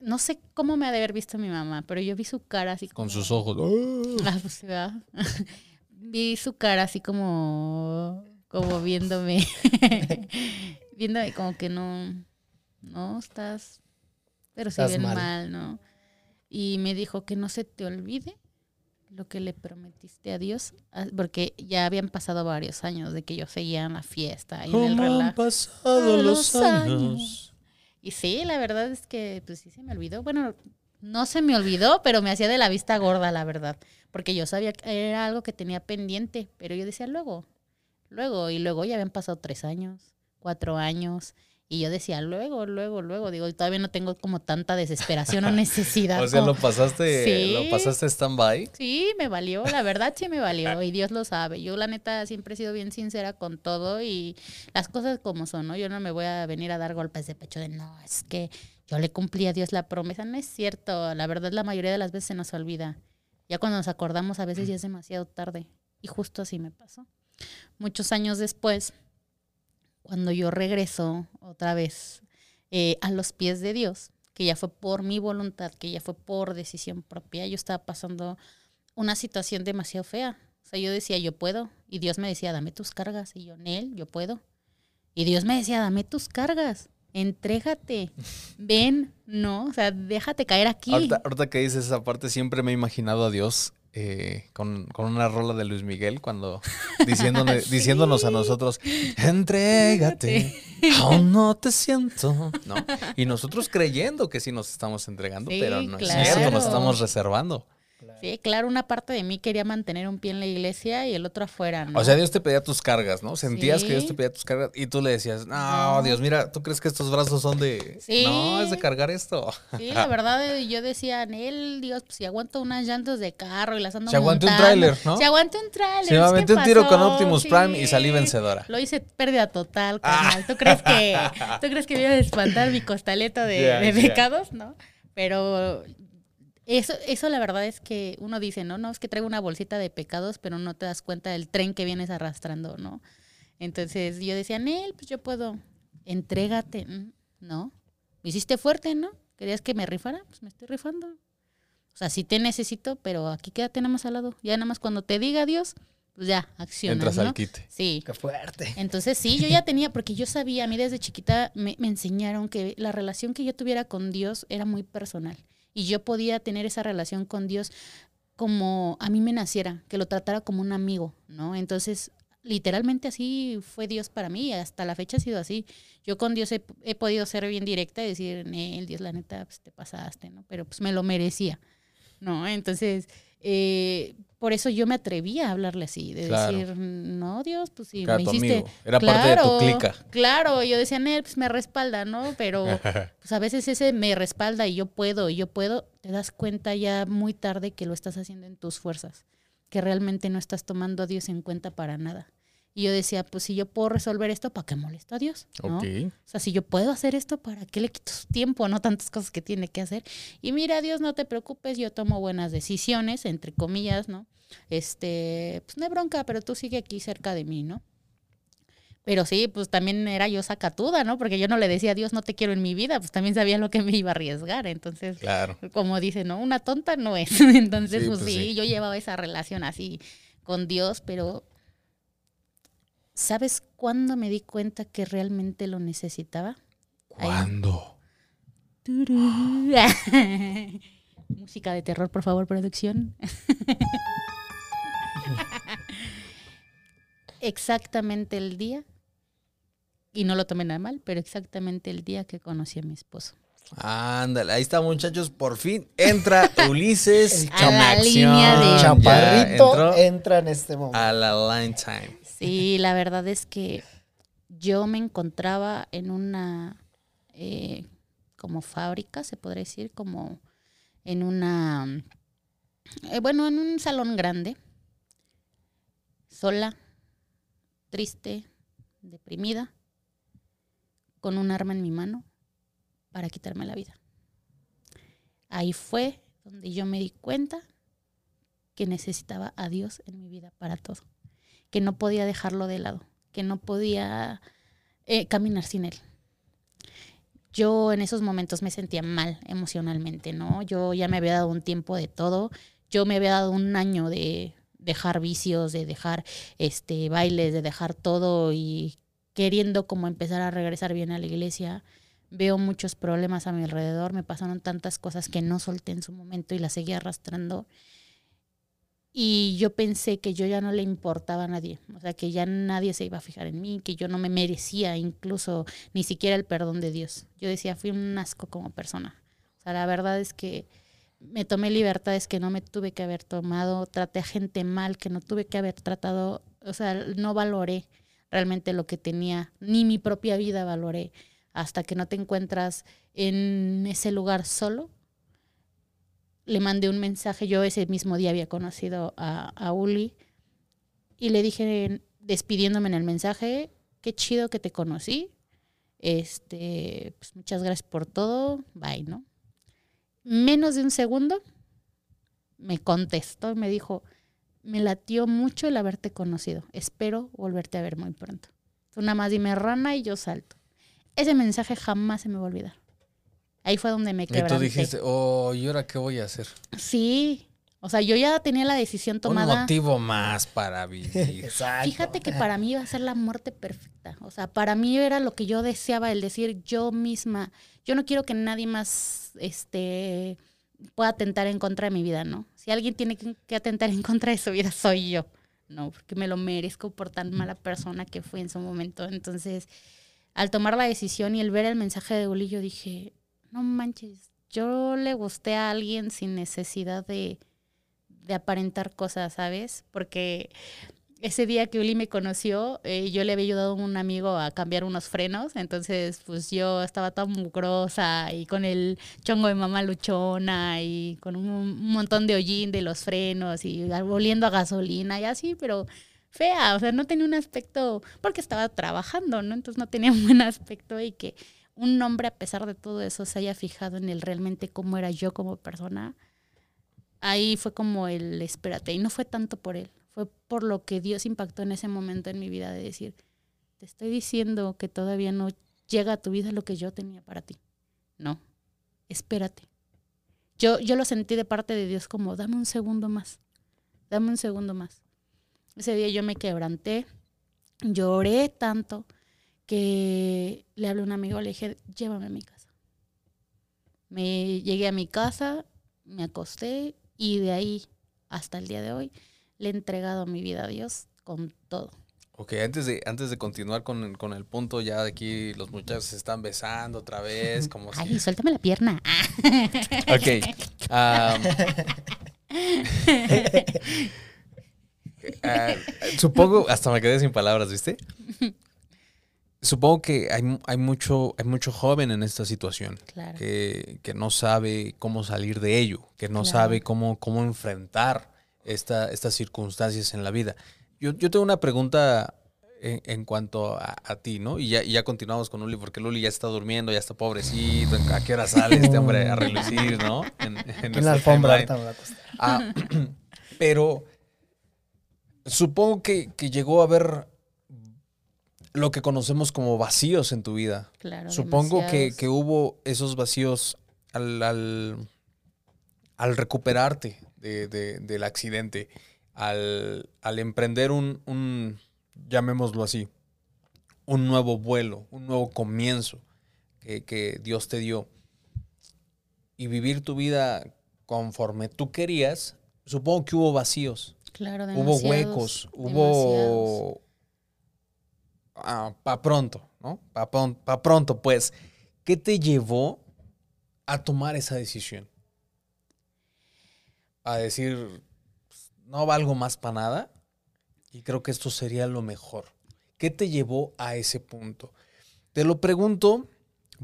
no sé cómo me ha de haber visto mi mamá, pero yo vi su cara así Con como- sus ojos. Ah, pues, sí, vi su cara así como, como viéndome, viéndome como que no, no estás, pero Estás bien mal. mal. ¿no? Y me dijo que no se te olvide lo que le prometiste a Dios, ah, porque ya habían pasado varios años de que yo seguía en la fiesta y en el ¿Cómo han relajo. pasado A los los años? Y sí, la verdad es que pues sí se me olvidó. Bueno, no se me olvidó, pero me hacía de la vista gorda, la verdad. Porque yo sabía que era algo que tenía pendiente, pero yo decía luego, luego, y luego ya habían pasado tres años, cuatro años. Y yo decía luego, luego, luego. Digo, y todavía no tengo como tanta desesperación o necesidad. O sea, como- lo pasaste, Sí. lo pasaste stand-by. Sí, me valió, la verdad sí me valió y Dios lo sabe. Yo la neta siempre he sido bien sincera con todo y las cosas como son, ¿no? Yo no me voy a venir a dar golpes de pecho de no, es que yo le cumplí a Dios la promesa. No es cierto, la verdad la mayoría de las veces se nos olvida. Ya cuando nos acordamos a veces ya es demasiado tarde y justo así me pasó. Muchos años después, cuando yo regreso otra vez eh, a los pies de Dios, que ya fue por mi voluntad, que ya fue por decisión propia, yo estaba pasando una situación demasiado fea. O sea, yo decía, yo puedo. Y Dios me decía, dame tus cargas. Y yo, Nel, yo puedo. Y Dios me decía, dame tus cargas. Entrégate. Ven, no. O sea, déjate caer aquí. Ahorita, ahorita que dices esa parte, siempre me he imaginado a Dios eh, con, con una rola de Luis Miguel cuando diciéndole- Sí. diciéndonos a nosotros, entrégate, aún no te siento, ¿no? Y nosotros creyendo que sí nos estamos entregando, Sí, pero no claro. es cierto, nos estamos reservando. Sí, claro, una parte de mí quería mantener un pie en la iglesia y el otro afuera, ¿no? O sea, Dios te pedía tus cargas, ¿no? Sentías que Dios te pedía tus cargas y tú le decías, no, No. Dios, mira, ¿tú crees que estos brazos son de... Sí. No, es de cargar esto. Sí, la verdad, eh, yo decía, Nel, Dios, pues si aguanto unas llantas de carro y las ando Si aguanté un tráiler, ¿no? Si aguanté un tráiler. Se me ¿qué aventé un tiro con? Optimus Prime y salí vencedora. Lo hice pérdida total, carnal. ¿Tú crees que tú crees que me iba a espantar mi costaleta de, ya. pecados? No. Pero eso, eso la verdad es que uno dice, no, no, es que traigo una bolsita de pecados, pero no te das cuenta del tren que vienes arrastrando, ¿no? Entonces yo decía, Nel, pues yo puedo, entrégate, Mm, ¿no? Me hiciste fuerte, ¿no? ¿Querías que me rifara? Pues me estoy rifando. O sea, sí te necesito, pero aquí quédate nada más al lado. Ya nada más cuando te diga Dios, pues ya, accionas, Entras ¿no? al quite. Sí. Qué fuerte. Entonces sí, yo ya tenía, porque yo sabía, a mí desde chiquita me, me enseñaron que la relación que yo tuviera con Dios era muy personal. Y yo podía tener esa relación con Dios como a mí me naciera, que lo tratara como un amigo, ¿no? Entonces, literalmente así fue Dios para mí, y hasta la fecha ha sido así. Yo con Dios he, he podido ser bien directa y decir, el Dios, la neta, pues te pasaste, ¿no? Pero pues me lo merecía, ¿no? Entonces, eh, por eso yo me atrevía a hablarle así, de Claro. decir, no, Dios, pues si Era me hiciste... amigo, era parte de tu clica. Claro, yo decía, Nel, pues me respalda, ¿no? Pero pues a veces ese me respalda y yo puedo, y yo puedo, te das cuenta ya muy tarde que lo estás haciendo en tus fuerzas, que realmente no estás tomando a Dios en cuenta para nada. Y yo decía, pues si yo puedo resolver esto, ¿para qué molesto a Dios? ¿no? Ok. O sea, si yo puedo hacer esto, ¿para qué le quito su tiempo? No tantas cosas que tiene que hacer. Y mira, Dios, no te preocupes, yo tomo buenas decisiones, entre comillas, ¿no? Este, pues no hay bronca, pero tú sigue aquí cerca de mí, ¿no? Pero sí, pues también era yo sacatuda, ¿no? Porque yo no le decía a Dios, no te quiero en mi vida, pues también sabía lo que me iba a arriesgar. Entonces, Claro. como dice, ¿no? Una tonta no es. Entonces, Sí, pues, pues sí, sí. yo llevaba esa relación así con Dios, pero ¿sabes cuándo me di cuenta que realmente lo necesitaba? ¿Cuándo? Música de terror, por favor, producción. exactamente el día, y no lo tomé nada mal, pero exactamente el día que conocí a mi esposo. Ándale, ahí está, muchachos. Por fin entra Ulises A la línea de- Chaparrito entró entra en este momento. a la line time. Sí, la verdad es que yo me encontraba en una eh, como fábrica, se podría decir, como en una, eh, bueno, en un salón grande, sola, triste, deprimida, con un arma en mi mano para quitarme la vida. Ahí fue donde yo me di cuenta que necesitaba a Dios en mi vida para todo que no podía dejarlo de lado, que no podía eh, caminar sin él. yo en esos momentos me sentía mal emocionalmente, ¿no? Yo ya me había dado un tiempo de todo, yo me había dado un año de dejar vicios, de dejar este bailes, de dejar todo y queriendo como empezar a regresar bien a la iglesia. Veo muchos problemas a mi alrededor, me pasaron tantas cosas que no solté en su momento y las seguí arrastrando. Y yo pensé que yo ya no le importaba a nadie, o sea, que ya nadie se iba a fijar en mí, que yo no me merecía incluso ni siquiera el perdón de Dios. Yo decía, fui un asco como persona. O sea, la verdad es que me tomé libertades que no me tuve que haber tomado, traté a gente mal que no tuve que haber tratado, o sea, no valoré realmente lo que tenía, ni mi propia vida valoré, hasta que no te encuentras en ese lugar solo, le mandé un mensaje, yo ese mismo día había conocido a, a Uli y le dije, despidiéndome en el mensaje, qué chido que te conocí, este, pues muchas gracias por todo, bye, ¿no? Menos de un segundo me contestó y me dijo, me latió mucho el haberte conocido, espero volverte a ver muy pronto. Tú nada más dime rana y yo salto. Ese mensaje jamás se me va a olvidar. Ahí fue donde me Y quebranté. tú dijiste, oh, ¿y ahora qué voy a hacer? Sí. O sea, yo ya tenía la decisión Un tomada. motivo más para vivir. Exacto. Fíjate que para mí iba a ser la muerte perfecta. O sea, para mí era lo que yo deseaba, el decir yo misma, yo no quiero que nadie más este, pueda atentar en contra de mi vida, ¿no? Si alguien tiene que, que atentar en contra de su vida, soy yo, ¿no? Porque me lo merezco por tan mala persona que fui en su momento. Entonces, al tomar la decisión y el ver el mensaje de Uli, yo dije, no manches, yo le gusté a alguien sin necesidad de, de aparentar cosas, ¿sabes? Porque ese día que Uli me conoció, eh, yo le había ayudado a un amigo a cambiar unos frenos, entonces pues yo estaba toda mugrosa y con el chongo de mamá luchona y con un, un montón de hollín de los frenos y oliendo a gasolina y así, pero fea, o sea, no tenía un aspecto, porque estaba trabajando, ¿no? Entonces no tenía un buen aspecto y que un hombre a pesar de todo eso se haya fijado en el realmente cómo era yo como persona, ahí fue como el espérate, y no fue tanto por él, fue por lo que Dios impactó en ese momento en mi vida de decir, te estoy diciendo que todavía no llega a tu vida lo que yo tenía para ti. No, espérate. Yo, yo lo sentí de parte de Dios como, dame un segundo más, dame un segundo más. Ese día yo me quebranté, lloré tanto que le hablé a un amigo, le dije, llévame a mi casa. Me llegué a mi casa, me acosté y de ahí hasta el día de hoy le he entregado mi vida a Dios con todo. Ok, antes de, antes de continuar con, el- con el punto, ya de aquí los muchachos se están besando otra vez, como si... Ay, suéltame la pierna. Ok. ah, supongo, hasta me quedé sin palabras, ¿viste? Supongo que hay, mu- hay, mucho, hay mucho joven en esta situación Claro. que, que no sabe cómo salir de ello, que no Claro. sabe cómo, cómo enfrentar esta, estas circunstancias en la vida. Yo, yo tengo una pregunta en, en cuanto a, a ti, ¿no? Y ya, y ya continuamos con Luli, porque Luli ya está durmiendo, ya está pobrecito. ¿A qué hora sale este hombre a relucir, no? En, en en la alfombra timeline. ahorita me va a costar. Ah, pero supongo que, que llegó a haber lo que conocemos como vacíos en tu vida. Claro. Supongo que, que hubo esos vacíos al, al, al recuperarte de- de- del accidente, al, al emprender un, un, llamémoslo así, un nuevo vuelo, un nuevo comienzo que, que Dios te dio y vivir tu vida conforme tú querías, supongo que hubo vacíos, Claro, hubo huecos, demasiados. hubo... para pronto, ¿no? Para pronto, pues. ¿Qué te llevó a tomar esa decisión? A decir, no valgo más para nada y creo que esto sería lo mejor. ¿Qué te llevó a ese punto? Te lo pregunto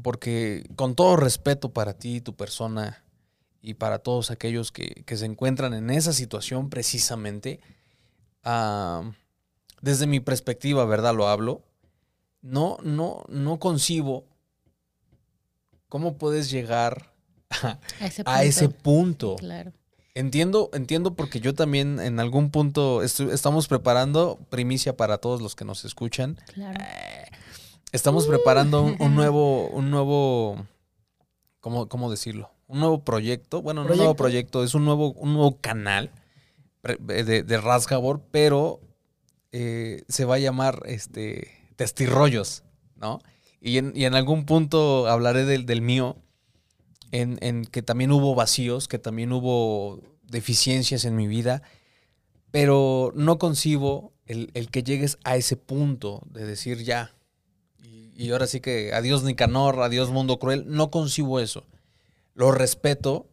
porque con todo respeto para ti, tu persona y para todos aquellos que, que se encuentran en esa situación precisamente, ah, desde mi perspectiva, ¿verdad? Lo hablo. No, no, no concibo cómo puedes llegar a, A ese a ese punto. Claro. Entiendo, entiendo porque yo también en algún punto estamos preparando primicia para todos los que nos escuchan. Claro. Estamos preparando un, un nuevo, un nuevo, ¿cómo, cómo decirlo? Un nuevo proyecto. Bueno, no un nuevo ¿Proyecto? proyecto, es un nuevo, un nuevo canal de, de Rasgabor, pero eh, se va a llamar este Testirrollos, ¿no? Y en, y en algún punto hablaré del, del mío, en, en que también hubo vacíos, que también hubo deficiencias en mi vida, pero no concibo el, el que llegues a ese punto de decir ya. Y, y ahora sí que adiós Nicanor, adiós mundo cruel, no concibo eso. Lo respeto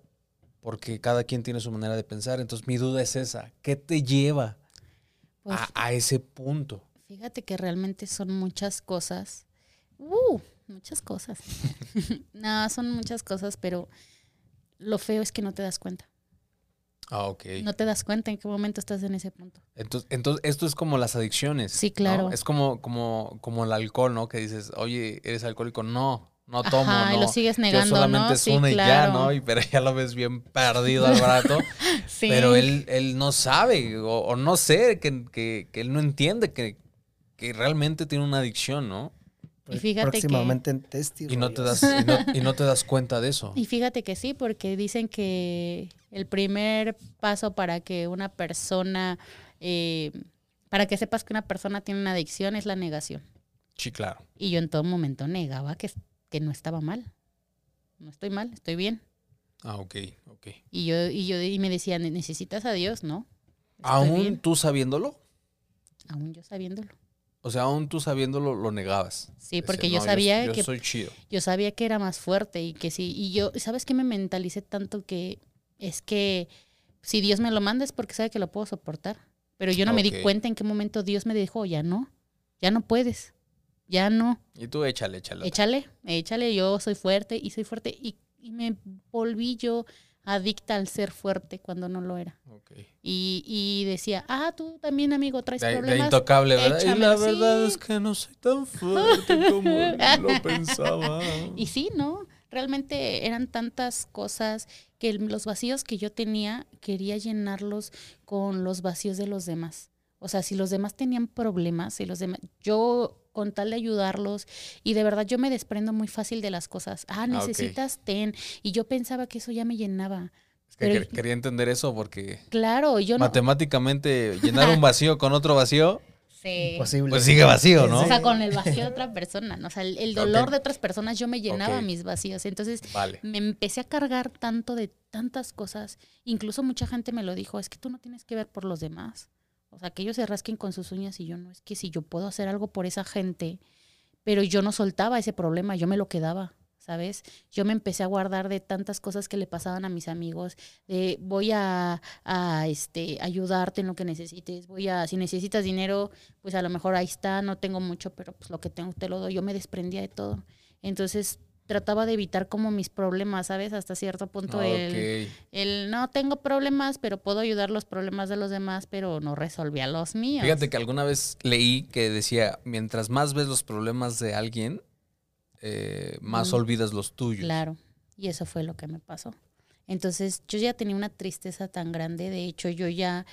porque cada quien tiene su manera de pensar. Entonces mi duda es esa, ¿qué te lleva Pues, a, a ese punto? Fíjate que realmente son muchas cosas. Uh, muchas cosas. no, son muchas cosas, pero lo feo es que no te das cuenta. Ah, ok. No te das cuenta en qué momento estás en ese punto. Entonces, entonces, esto es como las adicciones. Sí, ¿no? claro. Es como, como, como el alcohol, ¿no? Que dices, oye, ¿eres alcohólico? No, no tomo, Ajá, no. y lo sigues Yo negando, solamente ¿no? es Sí, una y ya. ¿no? Y, pero ya lo ves bien perdido al rato. Sí. Pero él, él no sabe, o, o no sé, que, que- que él no entiende que, que realmente tiene una adicción, ¿no? Y fíjate que- Próximamente en Testi. Y no te das, y no, y no te das cuenta de eso. Y fíjate que sí, porque dicen que el primer paso para que una persona, eh, para que sepas que una persona tiene una adicción es la negación. Sí, claro. Y yo en todo momento negaba que, que no estaba mal. No estoy mal, estoy bien. Ah, ok, ok. Y yo, y yo y me decían, necesitas a Dios, ¿no? Estoy ¿Aún bien, tú sabiéndolo? aún yo sabiéndolo. O sea, aún tú sabiéndolo lo negabas. Sí, porque yo "No, sabía yo que soy chido. yo sabía que era más fuerte y que sí. Y yo, ¿sabes qué me mentalicé tanto que es que si Dios me lo manda es porque sabe que lo puedo soportar. Pero yo no me di cuenta en qué momento Dios me dijo, ya no, ya no puedes, ya no, Y tú échale, échale. échale, échale, yo soy fuerte y soy fuerte. Y, y me volví yo adicta al ser fuerte cuando no lo era. Y, y decía, ah, tú también, amigo, traes De, de problemas. intocable, ¿verdad? y la verdad sí. es que no soy tan fuerte como lo pensaba. Y sí, ¿no? Realmente eran tantas cosas que los vacíos que yo tenía quería llenarlos con los vacíos de los demás. O sea, si los demás tenían problemas, si los demás, yo con tal de ayudarlos y de verdad yo me desprendo muy fácil de las cosas. Ah, ok. necesitas ten y yo pensaba que eso ya me llenaba. Es que Pero- quería entender eso porque Claro, yo no. matemáticamente llenar un vacío con otro vacío, Sí. Imposible. pues sigue vacío, ¿no? O sea, con el vacío de otra persona, ¿no? O sea, el, el dolor de otras personas yo me llenaba mis vacíos. Entonces, Vale. me empecé a cargar tanto de tantas cosas. Incluso mucha gente me lo dijo, es que tú no tienes que ver por los demás. O sea, que ellos se rasquen con sus uñas y yo no. Es que si yo puedo hacer algo por esa gente, pero yo no soltaba ese problema, yo me lo quedaba, ¿sabes? Yo me empecé a guardar de tantas cosas que le pasaban a mis amigos, de voy a, a, este, ayudarte en lo que necesites, voy a, si necesitas dinero, pues a lo mejor ahí está, no tengo mucho, pero pues lo que tengo te lo doy. Yo me desprendía de todo. Entonces trataba de evitar como mis problemas, ¿sabes? Hasta cierto punto el, Ok. el no tengo problemas, pero puedo ayudar los problemas de los demás, pero no resolvía los míos. Fíjate que alguna vez leí que decía, mientras más ves los problemas de alguien, eh, más Ujú. olvidas los tuyos. Claro, y eso fue lo que me pasó. Entonces yo ya tenía una tristeza tan grande, de hecho yo ya,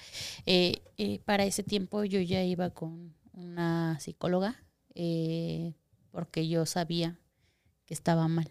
eh, eh, para ese tiempo yo ya iba con una psicóloga, eh, porque yo sabía que estaba mal,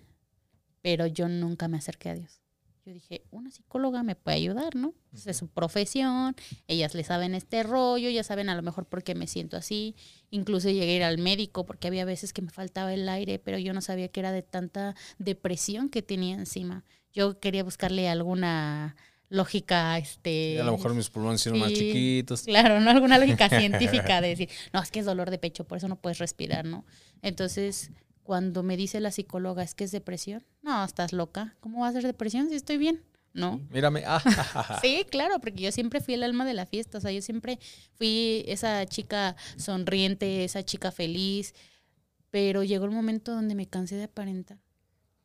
pero yo nunca me acerqué a Dios. Yo dije, una psicóloga me puede ayudar, ¿no? Pues Es su profesión, ellas le saben este rollo, ya saben a lo mejor por qué me siento así. Incluso llegué a ir al médico porque había veces que me faltaba el aire, pero yo no sabía que era de tanta depresión que tenía encima. Yo quería buscarle alguna lógica, este... A lo mejor mis pulmones hicieron más Sí. chiquitos. Claro, no alguna lógica científica de decir, no, es que es dolor de pecho, por eso no puedes respirar, ¿no? Entonces, cuando me dice la psicóloga, es que es depresión, no, estás loca, ¿cómo va a ser depresión si estoy bien? No. Mírame. Ah. Sí, claro, porque yo siempre fui el alma de la fiesta, o sea, yo siempre fui esa chica sonriente, esa chica feliz, pero llegó el momento donde me cansé de aparentar.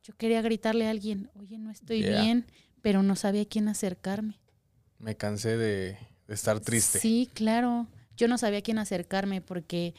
Yo quería gritarle a alguien, oye, no estoy Yeah. bien, pero no sabía a quién acercarme. Me cansé de, de estar triste. Sí, claro. Yo no sabía a quién acercarme porque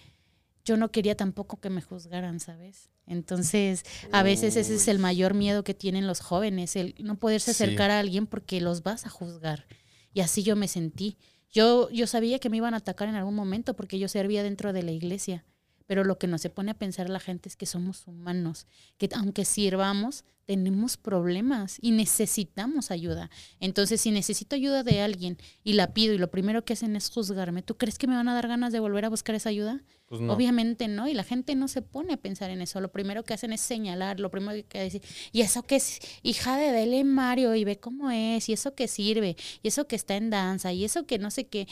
yo no quería tampoco que me juzgaran, ¿sabes? Entonces, a veces ese es el mayor miedo que tienen los jóvenes, el no poderse Sí. acercar a alguien porque los vas a juzgar. Y así yo me sentí. Yo, yo sabía que me iban a atacar en algún momento porque yo servía dentro de la iglesia, pero lo que no se pone a pensar la gente es que somos humanos, que aunque sirvamos, tenemos problemas y necesitamos ayuda. Entonces, si necesito ayuda de alguien y la pido y lo primero que hacen es juzgarme, ¿tú crees que me van a dar ganas de volver a buscar esa ayuda? Pues no. Obviamente no, y la gente no se pone a pensar en eso. Lo primero que hacen es señalar, lo primero que decir, y eso que es hija de Dele Mario, y ve cómo es, y eso que sirve, y eso que está en danza, y eso que no sé qué.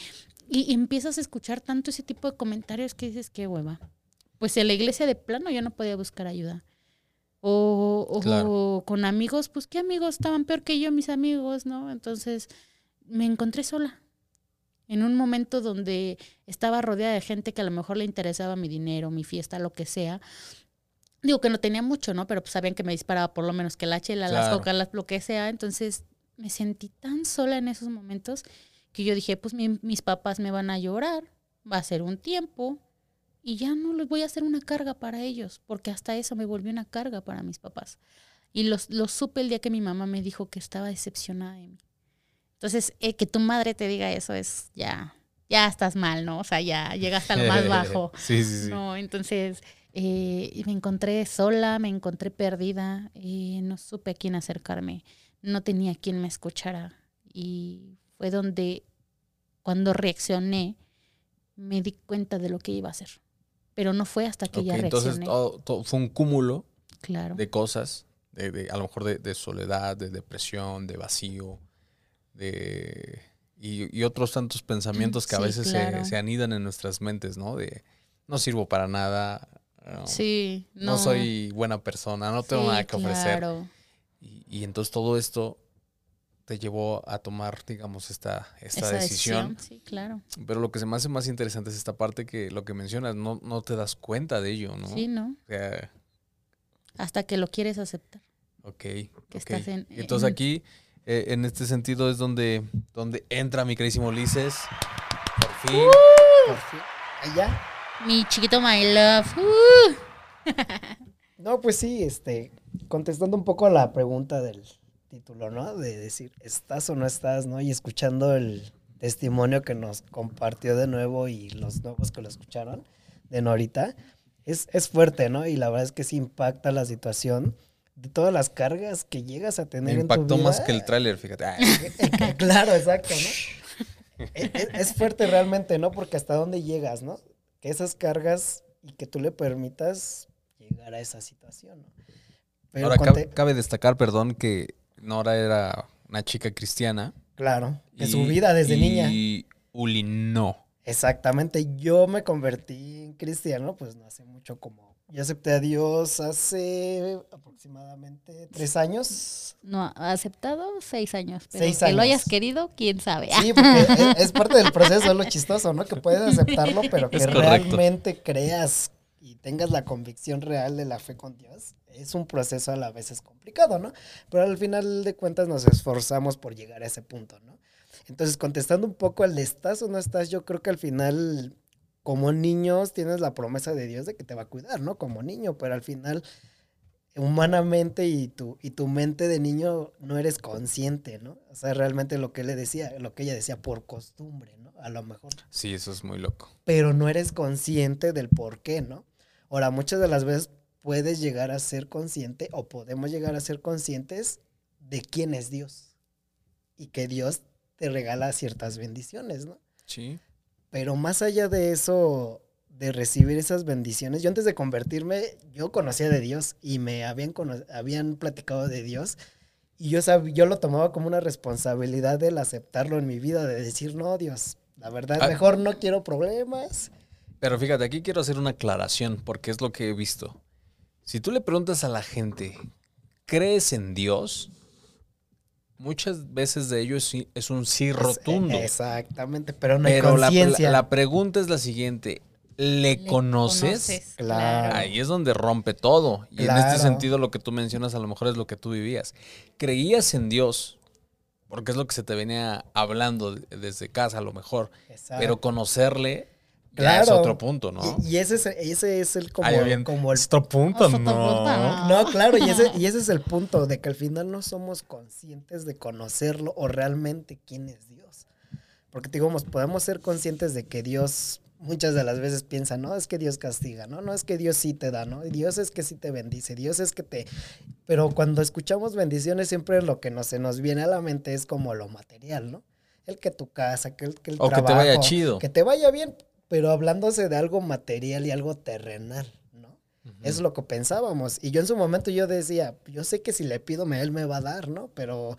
Y, y empiezas a escuchar tanto ese tipo de comentarios que dices, qué hueva. Pues en la iglesia de plano yo no podía buscar ayuda. O, o Claro. con amigos, pues qué amigos estaban peor que yo, mis amigos, ¿no? Entonces me encontré sola. En un momento donde estaba rodeada de gente que a lo mejor le interesaba mi dinero, mi fiesta, lo que sea. Digo que no tenía mucho, ¿no? Pero pues sabían que me disparaba por lo menos que la chela, las Claro. las- lo que sea. Entonces me sentí tan sola en esos momentos que yo dije, pues mi- mis papás me van a llorar, va a ser un tiempo y ya no les voy a hacer una carga para ellos, porque hasta eso me volvió una carga para mis papás. Y los, lo supe el día que mi mamá me dijo que estaba decepcionada de mí. Entonces, eh, que tu madre te diga eso es ya, ya estás mal, ¿no? O sea, ya llegaste al más bajo. sí, sí, sí. No, entonces eh, me encontré sola, me encontré perdida, y no supe a quién acercarme, no tenía quien me escuchara. Y fue donde, cuando reaccioné, me di cuenta de lo que iba a hacer. Pero no fue hasta que Ok, ya entonces reaccioné. todo, todo fue un cúmulo claro. de cosas, de, de- a lo mejor de, de soledad, de depresión, de vacío, de y, y otros tantos pensamientos que a veces se- se, anidan en nuestras mentes, ¿no? De no sirvo para nada, no, sí, no no, soy buena persona, no tengo Sí, nada que ofrecer. claro. Y, y entonces todo esto te llevó a tomar, digamos, esta, esta Esa decisión. Sí, claro. Pero lo que se me hace más interesante es esta parte que lo que mencionas, no, no te das cuenta de ello, ¿no? Sí, ¿no? O sea, Hasta que lo quieres aceptar. ok. Que ok. estás en- Y entonces en- aquí, eh, en este sentido, es donde, donde entra mi queridísimo Ulises. Por fin. Por fin. Allá. Mi chiquito My Love. Uh. No, pues sí, este, contestando un poco a la pregunta del título, ¿no? De decir, ¿estás o no estás, no? Y escuchando el testimonio que nos compartió de nuevo y los nuevos que lo escucharon de Norita, es, es fuerte, ¿no? Y la verdad es que sí impacta la situación de todas las cargas que llegas a Me tener en tu impactó más que el tráiler, fíjate. Ay, claro, exacto, ¿no? es, es- es fuerte realmente, ¿no? Porque hasta dónde llegas, ¿no? Que esas cargas y que tú le permitas llegar a esa situación, ¿no? Pero Ahora, cabe, cabe destacar, perdón, que Nora era una chica cristiana. claro, de y- su vida desde niña. Y Uli no. Exactamente, yo me convertí en cristiano, pues no hace mucho como... Yo acepté a Dios hace aproximadamente tres años. No, aceptado seis años. Pero Seis que lo años. hayas querido, quién sabe. Sí, porque es, es parte del proceso, es lo chistoso, ¿no? Que puedes aceptarlo, pero que realmente creas y tengas la convicción real de la fe con Dios. Es un proceso a la vez es complicado, ¿no? Pero al final de cuentas nos esforzamos por llegar a ese punto, ¿no? Entonces, contestando un poco al de estás o no estás, yo creo que al final, como niños, tienes la promesa de Dios de que te va a cuidar, ¿no? Como niño, pero al final, humanamente y tu, y tu mente de niño no eres consciente, ¿no? O sea, realmente lo que le decía, lo que ella decía, por costumbre, ¿no? A lo mejor. Sí, eso es muy loco. Pero no eres consciente del por qué, ¿no? Ahora, muchas de las veces puedes llegar a ser consciente o podemos llegar a ser conscientes de quién es Dios y que Dios te regala ciertas bendiciones, ¿no? Sí. Pero más allá de eso, de recibir esas bendiciones, yo antes de convertirme, yo conocía de Dios y me habían, habían platicado de Dios y yo, yo lo tomaba como una responsabilidad del aceptarlo en mi vida, de decir, no, Dios, la verdad, Ah. mejor no quiero problemas. Pero fíjate, aquí quiero hacer una aclaración porque es lo que he visto. Si tú le preguntas a la gente, ¿crees en Dios? Muchas veces de ello es, un sí rotundo. Exactamente, pero no hay Pero la, conciencia. la- la pregunta es la siguiente. ¿Le, Le conoces? Claro. Ahí es donde rompe todo. Y en este sentido lo que tú mencionas a lo mejor es lo que tú vivías. Creías en Dios, porque es lo que se te venía hablando de- desde casa a lo mejor. Exacto. Pero conocerle ya es Claro. otro punto, ¿no? Y, y ese, es, ese es el como, Ay, bien, como el otro punto, no. punto, no. No, claro, y ese, y ese es el punto, de que al final no somos conscientes de conocerlo o realmente quién es Dios. Porque digamos, podemos ser conscientes de que Dios muchas de las veces piensan, no, es que Dios castiga, ¿no? No es que Dios sí te da, ¿no? Dios es que sí te bendice, Dios es que te... Pero cuando escuchamos bendiciones siempre lo que nos, se nos viene a la mente es como lo material, ¿no? El que tu casa, que el, que el O que te vaya chido. Que te vaya bien, pero hablándose de algo material y algo terrenal, ¿no? Es lo que pensábamos. Y yo en su momento yo decía, yo sé que si le pido, él me va a dar, ¿no? Pero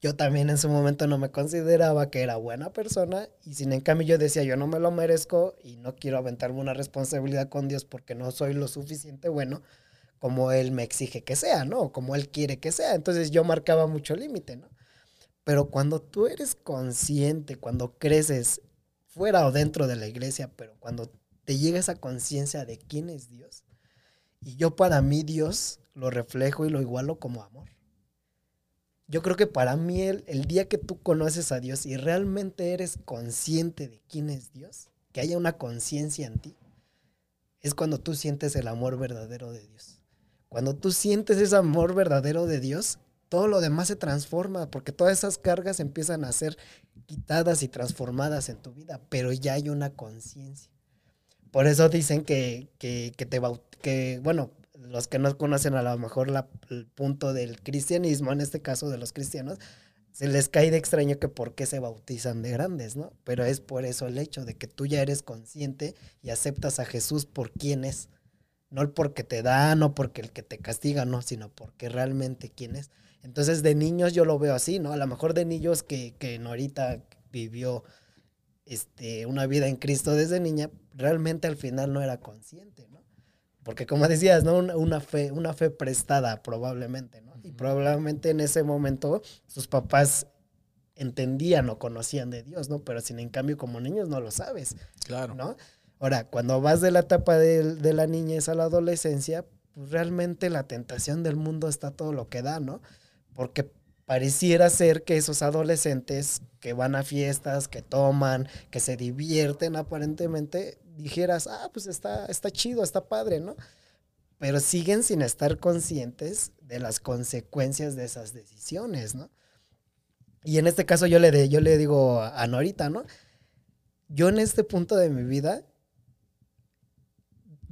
yo también en su momento no me consideraba que era buena persona y sin en cambio yo decía, yo no me lo merezco y no quiero aventarme una responsabilidad con Dios porque no soy lo suficiente bueno como Él me exige que sea, ¿no? Como Él quiere que sea. Entonces yo marcaba mucho límite, ¿no? Pero cuando tú eres consciente, cuando creces fuera o dentro de la iglesia, pero cuando te llega esa conciencia de quién es Dios, y yo para mí Dios lo reflejo y lo igualo como amor yo creo que para mí el, el, día que tú conoces a Dios y realmente eres consciente de quién es Dios, que haya una conciencia en ti, es cuando tú sientes el amor verdadero de Dios. Cuando tú sientes ese amor verdadero de Dios, todo lo demás se transforma, porque todas esas cargas empiezan a ser quitadas y transformadas en tu vida, pero ya hay una conciencia. Por eso dicen que, que, que te que, bueno, los que no conocen a lo mejor el punto del cristianismo, en este caso de los cristianos, se les cae de extraño que por qué se bautizan de grandes, ¿no? Pero es por eso el hecho de que tú ya eres consciente y aceptas a Jesús por quién es. No porque te da, no porque el que te castiga, no, sino porque realmente quién es. Entonces, de niños yo lo veo así, ¿no? A lo mejor de niños que, que Norita vivió este, una vida en Cristo desde niña, realmente al final no era consciente, ¿no? Porque como decías, ¿no? Una, fe, una fe prestada probablemente, ¿no? Y probablemente en ese momento sus papás entendían o conocían de Dios, ¿no? Pero sin en cambio como niños no lo sabes. Claro. ¿No? Ahora, cuando vas de la etapa de, de la niñez a la adolescencia, pues realmente la tentación del mundo está todo lo que da, ¿no? Porque pareciera ser que esos adolescentes que van a fiestas, que toman, que se divierten aparentemente, dijeras, ah, pues está, está chido, está padre, ¿no? Pero siguen sin estar conscientes de las consecuencias de esas decisiones, ¿no? Y en este caso yo le, de, yo le digo a Norita, ¿no? Yo en este punto de mi vida,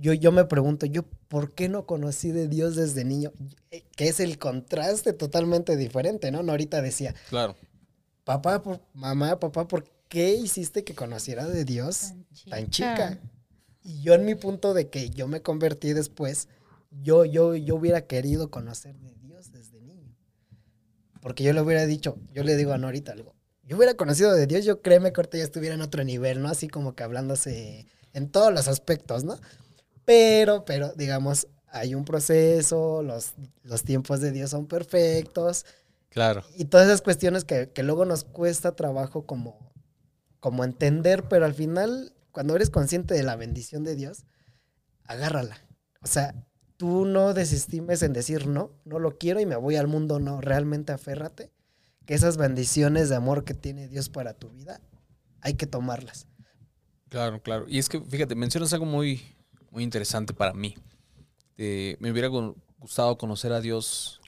yo, yo me pregunto, yo, ¿por qué no conocí de Dios desde niño? Eh, que es el contraste totalmente diferente, ¿no? Norita decía, claro. Papá, por, mamá, papá, ¿por qué hiciste que conociera de Dios tan chica? Y yo en mi punto de que yo me convertí después, yo, yo, yo hubiera querido conocer de Dios desde niño. Porque yo le hubiera dicho, yo le digo a Norita algo, yo hubiera conocido de Dios, yo créeme que ahorita ya estuviera en otro nivel, ¿no? Así como que hablándose en todos los aspectos, ¿no? Pero, pero, digamos, hay un proceso, los, los tiempos de Dios son perfectos. Claro. Y todas esas cuestiones que, que luego nos cuesta trabajo como, como entender, pero al final, cuando eres consciente de la bendición de Dios, agárrala. O sea, tú no desestimes en decir no, no lo quiero y me voy al mundo, no, realmente aférrate, que esas bendiciones de amor que tiene Dios para tu vida, hay que tomarlas. Claro, claro. Y es que, fíjate, mencionas algo muy, muy interesante para mí. me hubiera gustado conocer a Dios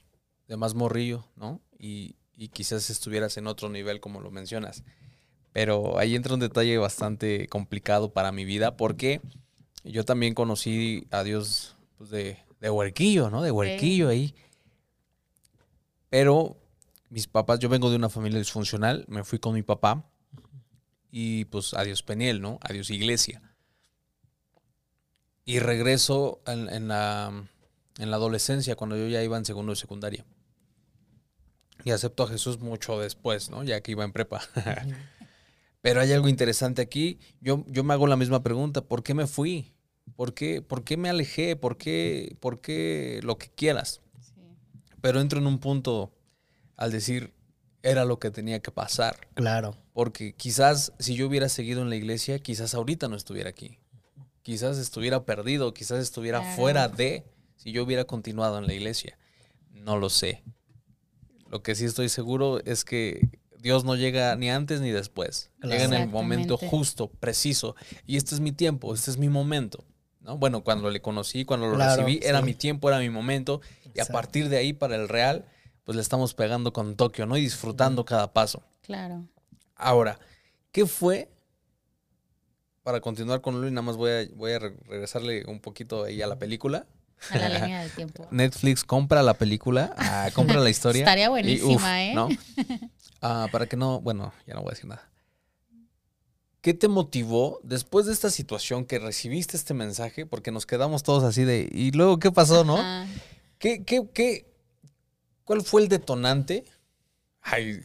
de más morrillo, ¿no? Y, y quizás estuvieras en otro nivel como lo mencionas. Pero ahí entra un detalle bastante complicado para mi vida porque yo también conocí a Dios pues, de, de huerquillo, ¿no? De huerquillo ahí. Pero mis papás, yo vengo de una familia disfuncional, me fui con mi papá y pues adiós Peniel, ¿no? Adiós iglesia. Y regreso en, la, en la adolescencia, cuando yo ya iba en segundo de secundaria. Y acepto a Jesús mucho después, ¿no? Ya que iba en prepa. Pero hay algo interesante aquí. Yo, yo me hago la misma pregunta. ¿Por qué me fui? ¿Por qué, por qué me alejé? ¿Por qué, ¿Por qué lo que quieras? Pero entro en un punto al decir, era lo que tenía que pasar. Claro. Porque quizás si yo hubiera seguido en la iglesia, quizás ahorita no estuviera aquí. Quizás estuviera perdido, quizás estuviera fuera de si yo hubiera continuado en la iglesia. No lo sé. Lo que sí estoy seguro es que Dios no llega ni antes ni después. Llega en el momento justo, preciso. Y este es mi tiempo, este es mi momento. ¿no? Bueno, cuando le conocí, cuando lo recibí, era mi tiempo, era mi momento. Y a partir de ahí, para el Real, pues le estamos pegando con Tokio, ¿no? Y disfrutando cada paso. Claro. Ahora, ¿qué fue para continuar con Luli, nada más voy a, voy a re- regresarle un poquito ahí a la película. A la línea del tiempo. Netflix compra la película, ah, compra la historia. Estaría y, buenísima, ¿eh? ¿no? Ah, para que no, bueno, ya no voy a decir nada. ¿Qué te motivó después de esta situación que recibiste este mensaje? Porque nos quedamos todos así de, ¿y luego qué pasó, no? Ajá. ¿Qué, qué, qué, ¿Cuál fue el detonante? Ay,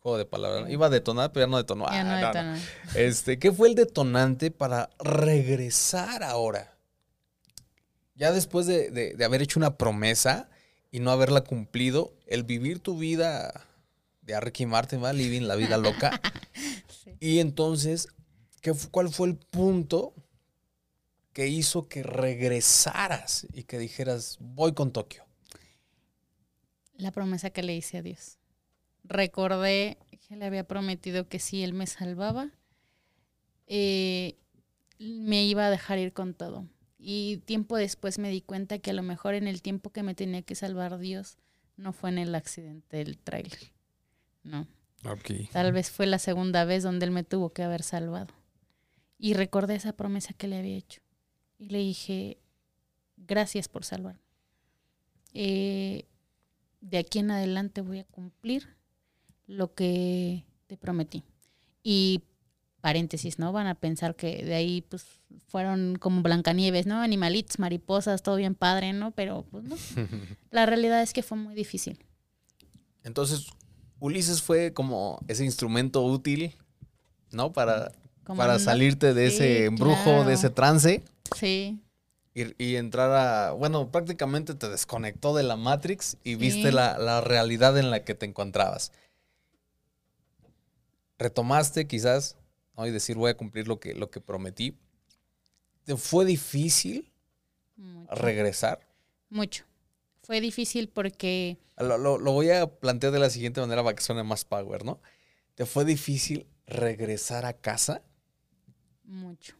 juego de palabras. ¿no? Iba a detonar, pero ya no detonó. Ya Ah, no no, no. detona. Este, ¿Qué fue el detonante para regresar ahora? Ya después de, de- de haber hecho una promesa y no haberla cumplido, el vivir tu vida de a Ricky Martin, ¿va? Living la vida loca. Sí. Y entonces, ¿qué, ¿cuál fue el punto que hizo que regresaras y que dijeras, voy con Tokio? La promesa que le hice a Dios. Recordé que le había prometido que si Él me salvaba, eh, me iba a dejar ir con todo. Y tiempo después me di cuenta que a lo mejor en el tiempo que me tenía que salvar Dios, no fue en el accidente del tráiler. No. Tal vez fue la segunda vez donde él me tuvo que haber salvado. Y recordé esa promesa que le había hecho. Y le dije, gracias por salvarme. Eh, de aquí en adelante voy a cumplir lo que te prometí. Y paréntesis, ¿no? Van a pensar que de ahí pues fueron como Blancanieves, ¿no? Animalitos, mariposas, todo bien padre, ¿no? Pero pues no. La realidad es que fue muy difícil. Entonces, Ulises fue como ese instrumento útil, ¿no? Para, Como para no- salirte de Sí, ese embrujo, claro. de ese trance Sí, y, y entrar a, bueno, prácticamente te desconectó de la Matrix y viste la, la realidad en la que te encontrabas. Retomaste quizás, ¿no? Y decir, voy a cumplir lo que, lo que prometí. ¿Te fue difícil mucho. regresar? Mucho. Fue difícil porque Lo, lo- lo voy a plantear de la siguiente manera para que suene más power, ¿no? ¿Te fue difícil regresar a casa? mucho.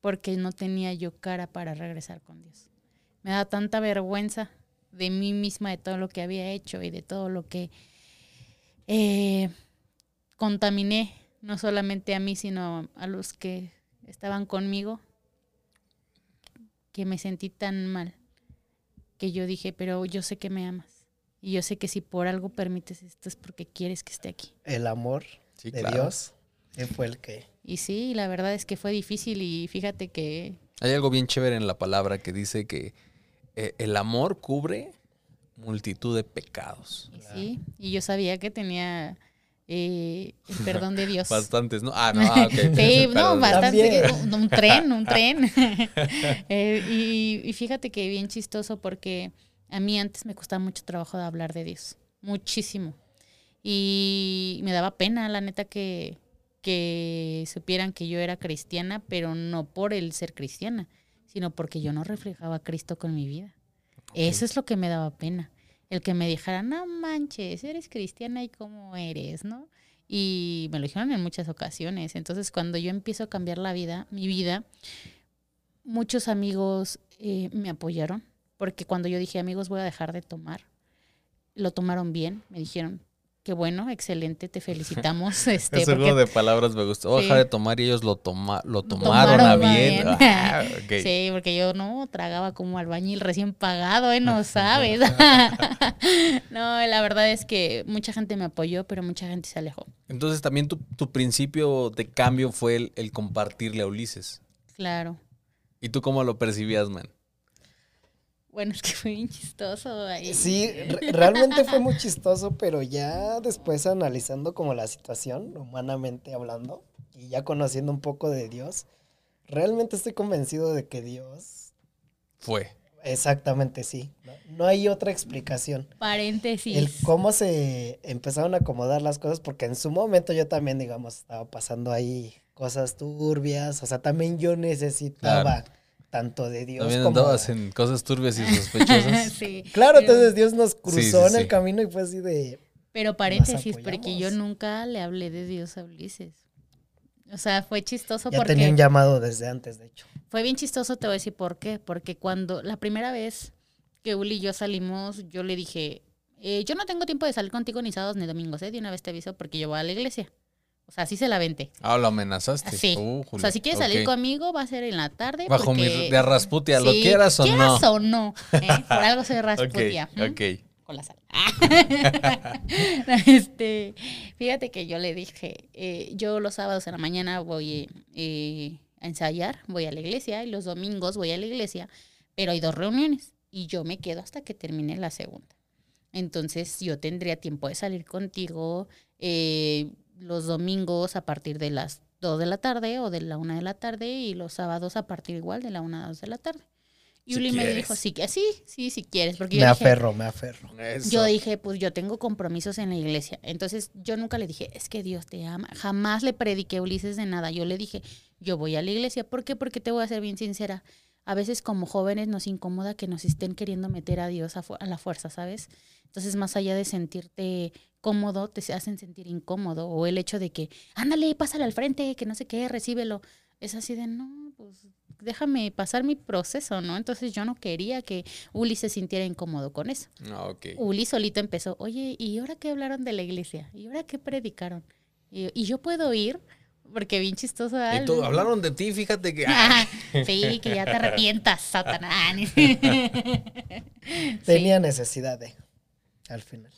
Porque no tenía yo cara para regresar con Dios. Me da tanta vergüenza de mí misma, de todo lo que había hecho y de todo lo que eh, contaminé, no solamente a mí, sino a los que estaban conmigo, que me sentí tan mal, que yo dije, pero yo sé que me amas. Y yo sé que si por algo permites esto es porque quieres que esté aquí. El amor Sí, de Dios él fue el que... Y sí, la verdad es que fue difícil y fíjate que Hay algo bien chévere en la palabra que dice que eh, el amor cubre multitud de pecados. y sí, y yo sabía que tenía eh, el perdón de Dios. Bastantes, ¿no? Ah, no, ah, ok. Sí, no, bastante. Un tren, un tren. Eh, y, y fíjate que bien chistoso porque a mí antes me costaba mucho trabajo de hablar de Dios. Muchísimo. Y me daba pena, la neta, que, que supieran que yo era cristiana, pero no por el ser cristiana, sino porque yo no reflejaba a Cristo con mi vida. Eso es lo que me daba pena. El que me dijera, no manches, eres cristiana y cómo eres, ¿no? Y me lo dijeron en muchas ocasiones. Entonces, cuando yo empiezo a cambiar la vida, mi vida, muchos amigos eh, me apoyaron, porque cuando yo dije, amigos, voy a dejar de tomar, lo tomaron bien, me dijeron, qué bueno, excelente, te felicitamos. Este, Ese porque juego de palabras me gustó. Voy a Sí. dejar de tomar y ellos lo, toma, lo tomaron, tomaron a bien. bien. Ah. Sí, porque yo no tragaba como albañil recién pagado, ¿eh? No sabes. no, la verdad es que mucha gente me apoyó, pero mucha gente se alejó. Entonces también tu, tu principio de cambio fue el, el compartirle a Ulises. Claro. ¿Y tú cómo lo percibías, man? Bueno, es que fue bien chistoso ahí. Sí, re- realmente fue muy chistoso, pero ya después analizando como la situación, humanamente hablando, y ya conociendo un poco de Dios, realmente estoy convencido de que Dios, Fue. exactamente sí, no, No hay otra explicación. Paréntesis. El cómo se empezaron a acomodar las cosas, porque en su momento yo también, digamos, estaba pasando ahí cosas turbias, o sea, también yo necesitaba tanto de Dios También como... andabas en cosas turbias y sospechosas. sí. Claro, pero- entonces Dios nos cruzó Sí, sí, en sí. el camino y fue así de... Pero paréntesis, porque yo nunca le hablé de Dios a Ulises. O sea, fue chistoso Ya porque tenía un llamado desde antes, de hecho. fue bien chistoso, te voy a decir por qué. Porque cuando la primera vez que Uli y yo salimos, yo le dije, eh, yo no tengo tiempo de salir contigo ni sábados ni domingos, ¿eh? De una vez te aviso porque yo voy a la iglesia. O sea, así se la venté. Ah, lo amenazaste. Sí. Uh, o sea, si quieres salir conmigo, va a ser en la tarde. Bajo mi porque- de Rasputia, ¿lo Sí, quieras o quieras no? o no. ¿eh? Por algo soy Ok, Rasputia. ok. Con la sal. este, fíjate que yo le dije, eh, yo los sábados en la mañana voy eh, a ensayar, voy a la iglesia, y los domingos voy a la iglesia, pero hay dos reuniones y yo me quedo hasta que termine la segunda. Entonces yo tendría tiempo de salir contigo eh, los domingos a partir de las 2 de la tarde o de la 1 de la tarde y los sábados a partir igual de la 1 a 2 de la tarde. Y Si Uli me dijo, sí, que sí, sí, si quieres, porque Me yo dije, aferro, me aferro. Eso. yo dije, pues yo tengo compromisos en la iglesia. Entonces yo nunca le dije, es que Dios te ama. Jamás le prediqué a Ulises de nada. Yo le dije, yo voy a la iglesia. ¿Por qué? Porque te voy a ser bien sincera. A veces como jóvenes nos incomoda que nos estén queriendo meter a Dios a, la fuerza, ¿sabes? Entonces más allá de sentirte cómodo, te hacen sentir incómodo. O el hecho de que, ándale, pásale al frente, que no sé qué, recíbelo. Es así de, no, pues déjame pasar mi proceso, ¿no? Entonces yo no quería que Uli se sintiera incómodo con eso. Ah, ok. Uli solito empezó, oye, ¿y ahora qué hablaron de la iglesia? ¿Y ahora qué predicaron? Y, y yo puedo ir, porque bien chistoso. Y hablaron de ti, fíjate que. Ajá, sí, que ya te arrepientas, Satanás. Tenía necesidad de, al final.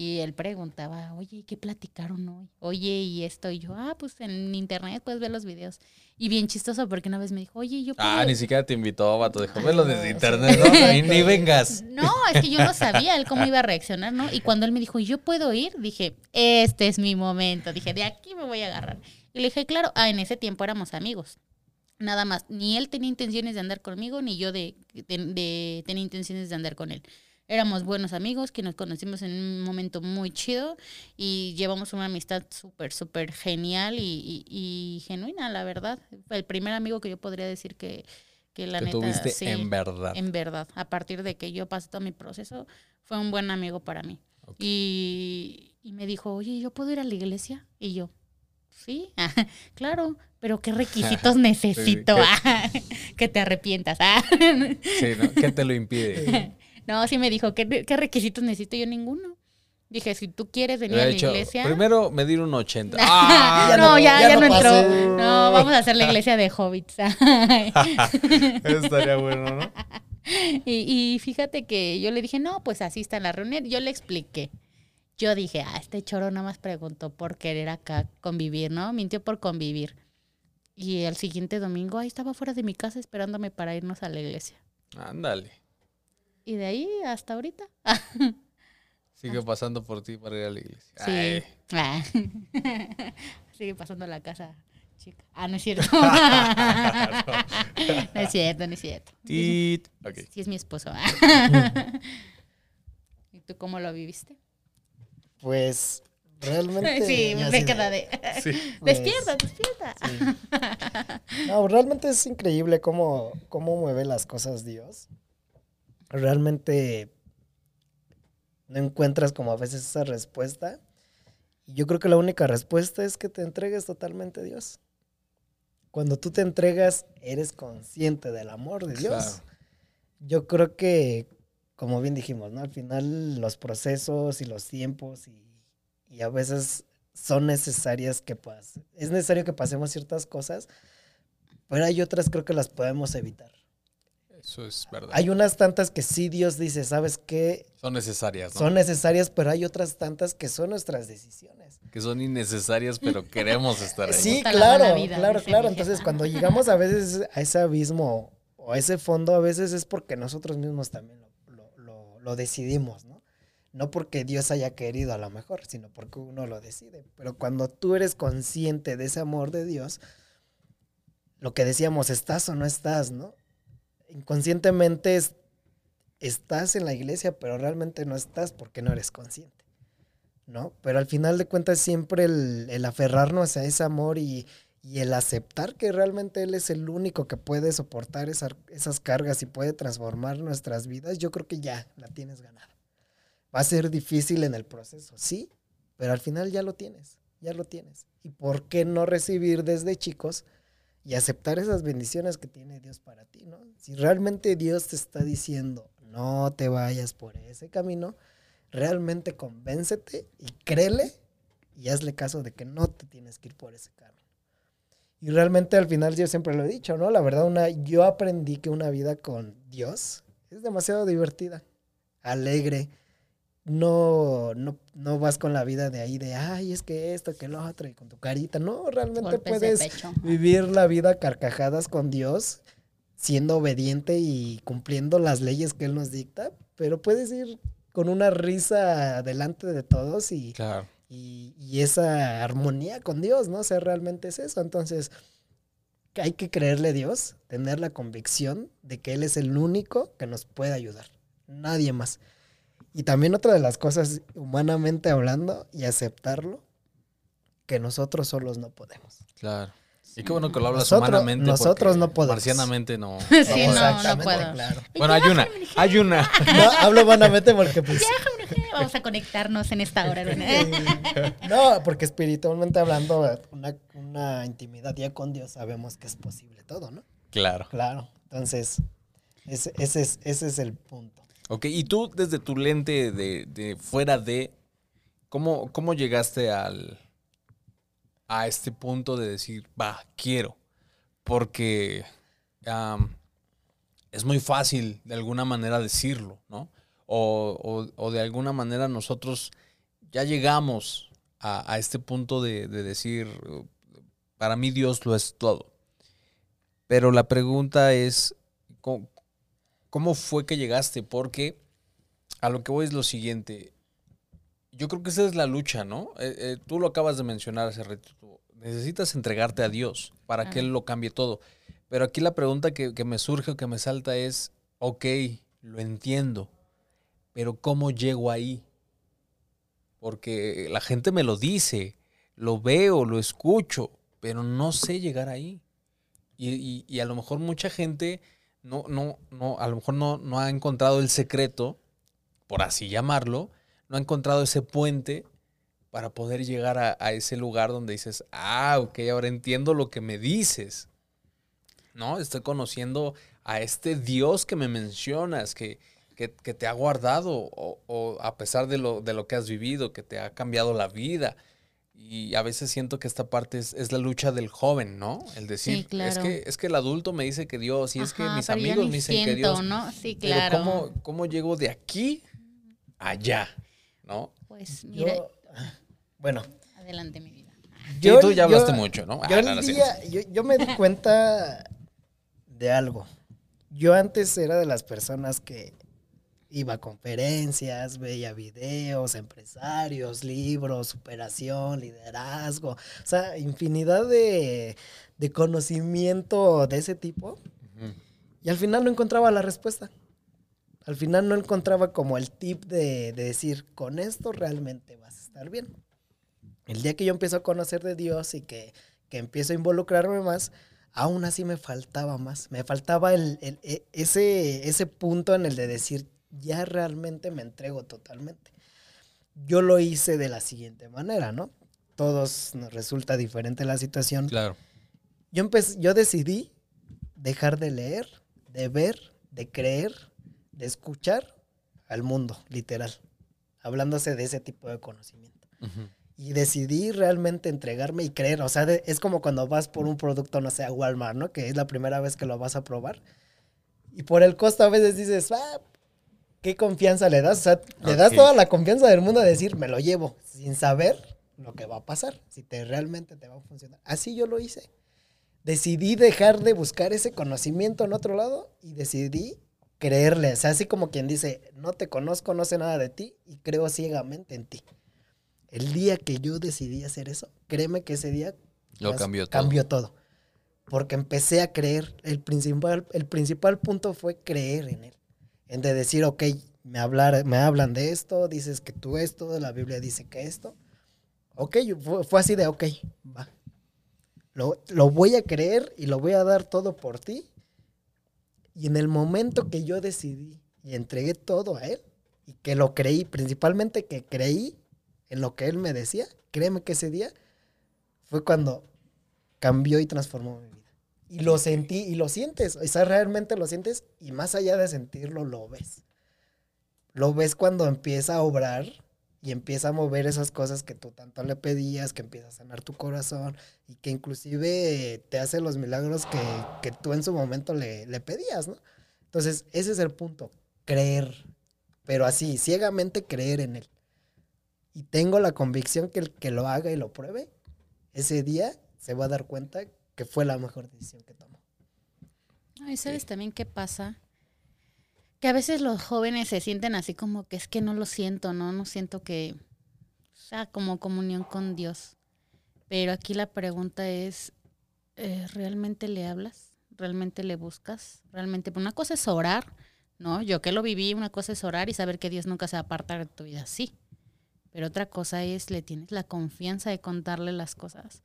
Y él preguntaba, oye, ¿y ¿qué platicaron hoy? Oye, y esto, y yo, ah, pues en internet puedes ver los videos. Y bien chistoso, porque una vez me dijo, oye, yo puedo... Ah, ni siquiera te invitó, vato. Dijo, velo desde internet. ¿no? Ni, ni vengas. No, es que yo no sabía él cómo iba a reaccionar, ¿no? Y cuando él me dijo, ¿yo puedo ir? Dije, este es mi momento. Dije, de aquí me voy a agarrar. Y le dije, claro, ah, en ese tiempo éramos amigos. Nada más. Ni él tenía intenciones de andar conmigo, ni yo de, de- de- tenía intenciones de andar con él. Éramos buenos amigos que nos conocimos en un momento muy chido y llevamos una amistad súper, súper genial y, y- y genuina, la verdad. El primer amigo que yo podría decir que, que la que neta. tuviste sí. en verdad. En verdad, a partir de que yo pasé todo mi proceso, fue un buen amigo para mí. Ok. Y, y me dijo, oye, ¿yo puedo ir a la iglesia? Y yo, sí, claro, pero ¿qué requisitos necesito? ¿qué? Ah, que te arrepientas. Ah. Sí, ¿no? ¿Qué te lo impide? No, sí me dijo, ¿qué, qué requisitos necesito? Yo ninguno. Dije, si tú quieres venir a la iglesia... primero medir un 80. ¡Ah! Ya no, no- ya, ya ya no, no entró. pasé. No, vamos a hacer la iglesia de hobbits. Estaría bueno, ¿no? Y, y fíjate que yo le dije, no, pues así está en la reunión. Yo le expliqué. Yo dije, ah, este choro nada más preguntó por querer acá convivir, ¿no? Mintió por convivir. Y el siguiente domingo, ahí estaba fuera de mi casa esperándome para irnos a la iglesia. Ándale. Y de ahí hasta ahorita. Sigue pasando por ti para ir a la iglesia. Sí. Ah. Sigue pasando la casa, chica. Ah, no es cierto. no es cierto, no es cierto. tit. Sí, es mi esposo. ¿Y tú cómo lo viviste? Pues realmente. Sí, me queda de... Sí. pues, Despierta, despierta. sí. No, realmente es increíble cómo, cómo mueve las cosas Dios. Realmente no encuentras como a veces esa respuesta. Y yo creo que la única respuesta es que te entregues totalmente a Dios. Cuando tú te entregas, eres consciente del amor de Dios. Claro. Yo creo que, como bien dijimos, ¿no? Al final los procesos y los tiempos y, y a veces son necesarias que pas es necesario que pasemos ciertas cosas, pero hay otras creo que las podemos evitar. Eso es verdad. Hay unas tantas que sí Dios dice, ¿sabes qué? Son necesarias, ¿no? Son necesarias, pero hay otras tantas que son nuestras decisiones. Que son innecesarias, pero queremos estar ahí. Sí, claro, vida, claro, claro. Entonces, cuando llegamos a veces a ese abismo o a ese fondo, a veces es porque nosotros mismos también lo, lo- lo- lo decidimos, ¿no? No porque Dios haya querido a lo mejor, sino porque uno lo decide. Pero cuando tú eres consciente de ese amor de Dios, lo que decíamos, estás o no estás, ¿no? Inconscientemente es- estás en la iglesia, pero realmente no estás porque no eres consciente. ¿no? Pero al final de cuentas siempre el, el aferrarnos a ese amor y, el aceptar que realmente Él es el único que puede soportar esa- esas cargas y puede transformar nuestras vidas, yo creo que ya la tienes ganada. Va a ser difícil en el proceso, sí, pero al final ya lo tienes, ya lo tienes. ¿Y por qué no recibir desde chicos y aceptar esas bendiciones que tiene Dios para ti, ¿no? Si realmente Dios te está diciendo, no te vayas por ese camino, realmente convéncete y créele y hazle caso de que no te tienes que ir por ese camino. Y realmente al final yo siempre lo he dicho, ¿no? La verdad, una, yo aprendí que una vida con Dios es demasiado divertida, alegre. No, no, no vas con la vida de ahí de, ay, es que esto, que lo otro, y con tu carita. No, realmente Golpes puedes vivir la vida a carcajadas con Dios, siendo obediente y cumpliendo las leyes que Él nos dicta, pero puedes ir con una risa delante de todos y, Claro. y, y esa armonía con Dios, ¿no? O sea, realmente es eso. Entonces, que hay que creerle a Dios, tener la convicción de que Él es el único que nos puede ayudar, nadie más. Y también otra de las cosas, humanamente hablando, y aceptarlo, que nosotros solos no podemos. Claro. Y qué bueno que lo hablas Nosotros- humanamente. nosotros no podemos. Marcianamente no. Sí, no, podemos. no puedo. claro. Bueno, hay una. Hay una. No, hablo humanamente porque pues... Vamos a conectarnos en esta hora. ¿no? No, porque espiritualmente hablando, una, una intimidad ya con Dios sabemos que es posible todo, ¿no? Claro. Claro. Entonces, ese, ese, es, ese es el punto. Ok, y tú desde tu lente de, de fuera de, ¿cómo, ¿cómo llegaste al, a este punto de decir, va, quiero? Porque es muy fácil de alguna manera decirlo, ¿no? O, o- o de alguna manera nosotros ya llegamos a, a este punto de, de decir, para mí Dios lo es todo. Pero la pregunta es, ¿cómo, fue que llegaste? Porque a lo que voy es lo siguiente. Yo creo que esa es la lucha, ¿no? Eh, eh, tú lo acabas de mencionar hace ratito. Necesitas entregarte a Dios para que Él lo cambie todo. Pero aquí la pregunta que, que me surge o que me salta es, ok, lo entiendo, pero ¿cómo llego ahí? Porque la gente me lo dice, lo veo, lo escucho, pero no sé llegar ahí. Y, y- y a lo mejor mucha gente no, no, no, a lo mejor no, no ha encontrado el secreto, por así llamarlo, no ha encontrado ese puente para poder llegar a, ese lugar donde dices, ah, ok, ahora entiendo lo que me dices. ¿No? Estoy conociendo a este Dios que me mencionas, que, que, que te ha guardado, o, o a pesar de lo, de lo que has vivido, que te ha cambiado la vida. Y a veces siento que esta parte es, es la lucha del joven, ¿no? El decir, Sí, claro. es, que, es que el adulto me dice que Dios, y es que mis pero yo amigos me dicen que Dios. ¿no? Sí, Pero claro. ¿cómo, ¿cómo llego de aquí a allá? ¿No? Pues Yo, mira, bueno, adelante mi vida. Sí, tú ya hablaste mucho, ¿no? Yo, Ah, no, día- yo, yo me di cuenta de algo. Yo antes era de las personas que iba a conferencias, veía videos, empresarios, libros, superación, liderazgo, o sea, infinidad de, de conocimiento de ese tipo. Y al final no encontraba la respuesta. Al final no encontraba como el tip de, de decir, con esto realmente vas a estar bien. El día que yo empiezo a conocer de Dios y que, que empiezo a involucrarme más, aún así me faltaba más. Me faltaba el, el- e- ese, ese punto en el de decir, ya realmente me entrego totalmente. Yo lo hice de la siguiente manera, ¿no? Todos nos resulta diferente la situación. Claro. Yo, empecé, yo decidí dejar de leer, de ver, de creer, de escuchar al mundo, literal, hablándose de ese tipo de conocimiento. Y decidí realmente entregarme y creer. O sea, de- es como cuando vas por un producto, no sé, a Walmart, ¿no? Que es la primera vez que lo vas a probar. Y por el costo a veces dices, ah, ¿qué confianza le das? O sea, le das toda la confianza del mundo a decir, me lo llevo, sin saber lo que va a pasar, si te realmente te va a funcionar. Así yo lo hice. Decidí dejar de buscar ese conocimiento en otro lado y decidí creerle. O sea, así como quien dice, no te conozco, no sé nada de ti y creo ciegamente en ti. El día que yo decidí hacer eso, créeme que ese día Lo pues, cambió todo. cambió todo. Porque empecé a creer. El principal, el principal punto fue creer en él. De decir, ok, me, hablar, me hablan de esto, dices que tú esto, la Biblia dice que esto. Ok, fue, fue así de, ok, va. Lo, lo voy a creer y lo voy a dar todo por ti. Y en el momento que yo decidí y entregué todo a él, y que lo creí, principalmente que creí en lo que él me decía, créeme que ese día fue cuando cambió y transformó mi vida. Y lo sentí y lo sientes, o sea, realmente lo sientes y más allá de sentirlo, lo ves. Lo ves cuando empieza a obrar y empieza a mover esas cosas que tú tanto le pedías, que empieza a sanar tu corazón y que inclusive te hace los milagros que, que tú en su momento le, le pedías, ¿no? Entonces, ese es el punto, creer, pero así, ciegamente creer en él. Y tengo la convicción que el que lo haga y lo pruebe, ese día se va a dar cuenta que fue la mejor decisión que tomó. Ay, ¿sabes también qué pasa? Que a veces los jóvenes se sienten así como que es que no lo siento, ¿no? No siento que sea como comunión con Dios. Pero aquí la pregunta es, eh, ¿realmente le hablas? ¿Realmente le buscas? ¿Realmente? Una cosa es orar, ¿no? Yo que lo viví, una cosa es orar y saber que Dios nunca se va a apartar de tu vida, sí. Pero otra cosa es, le tienes la confianza de contarle las cosas.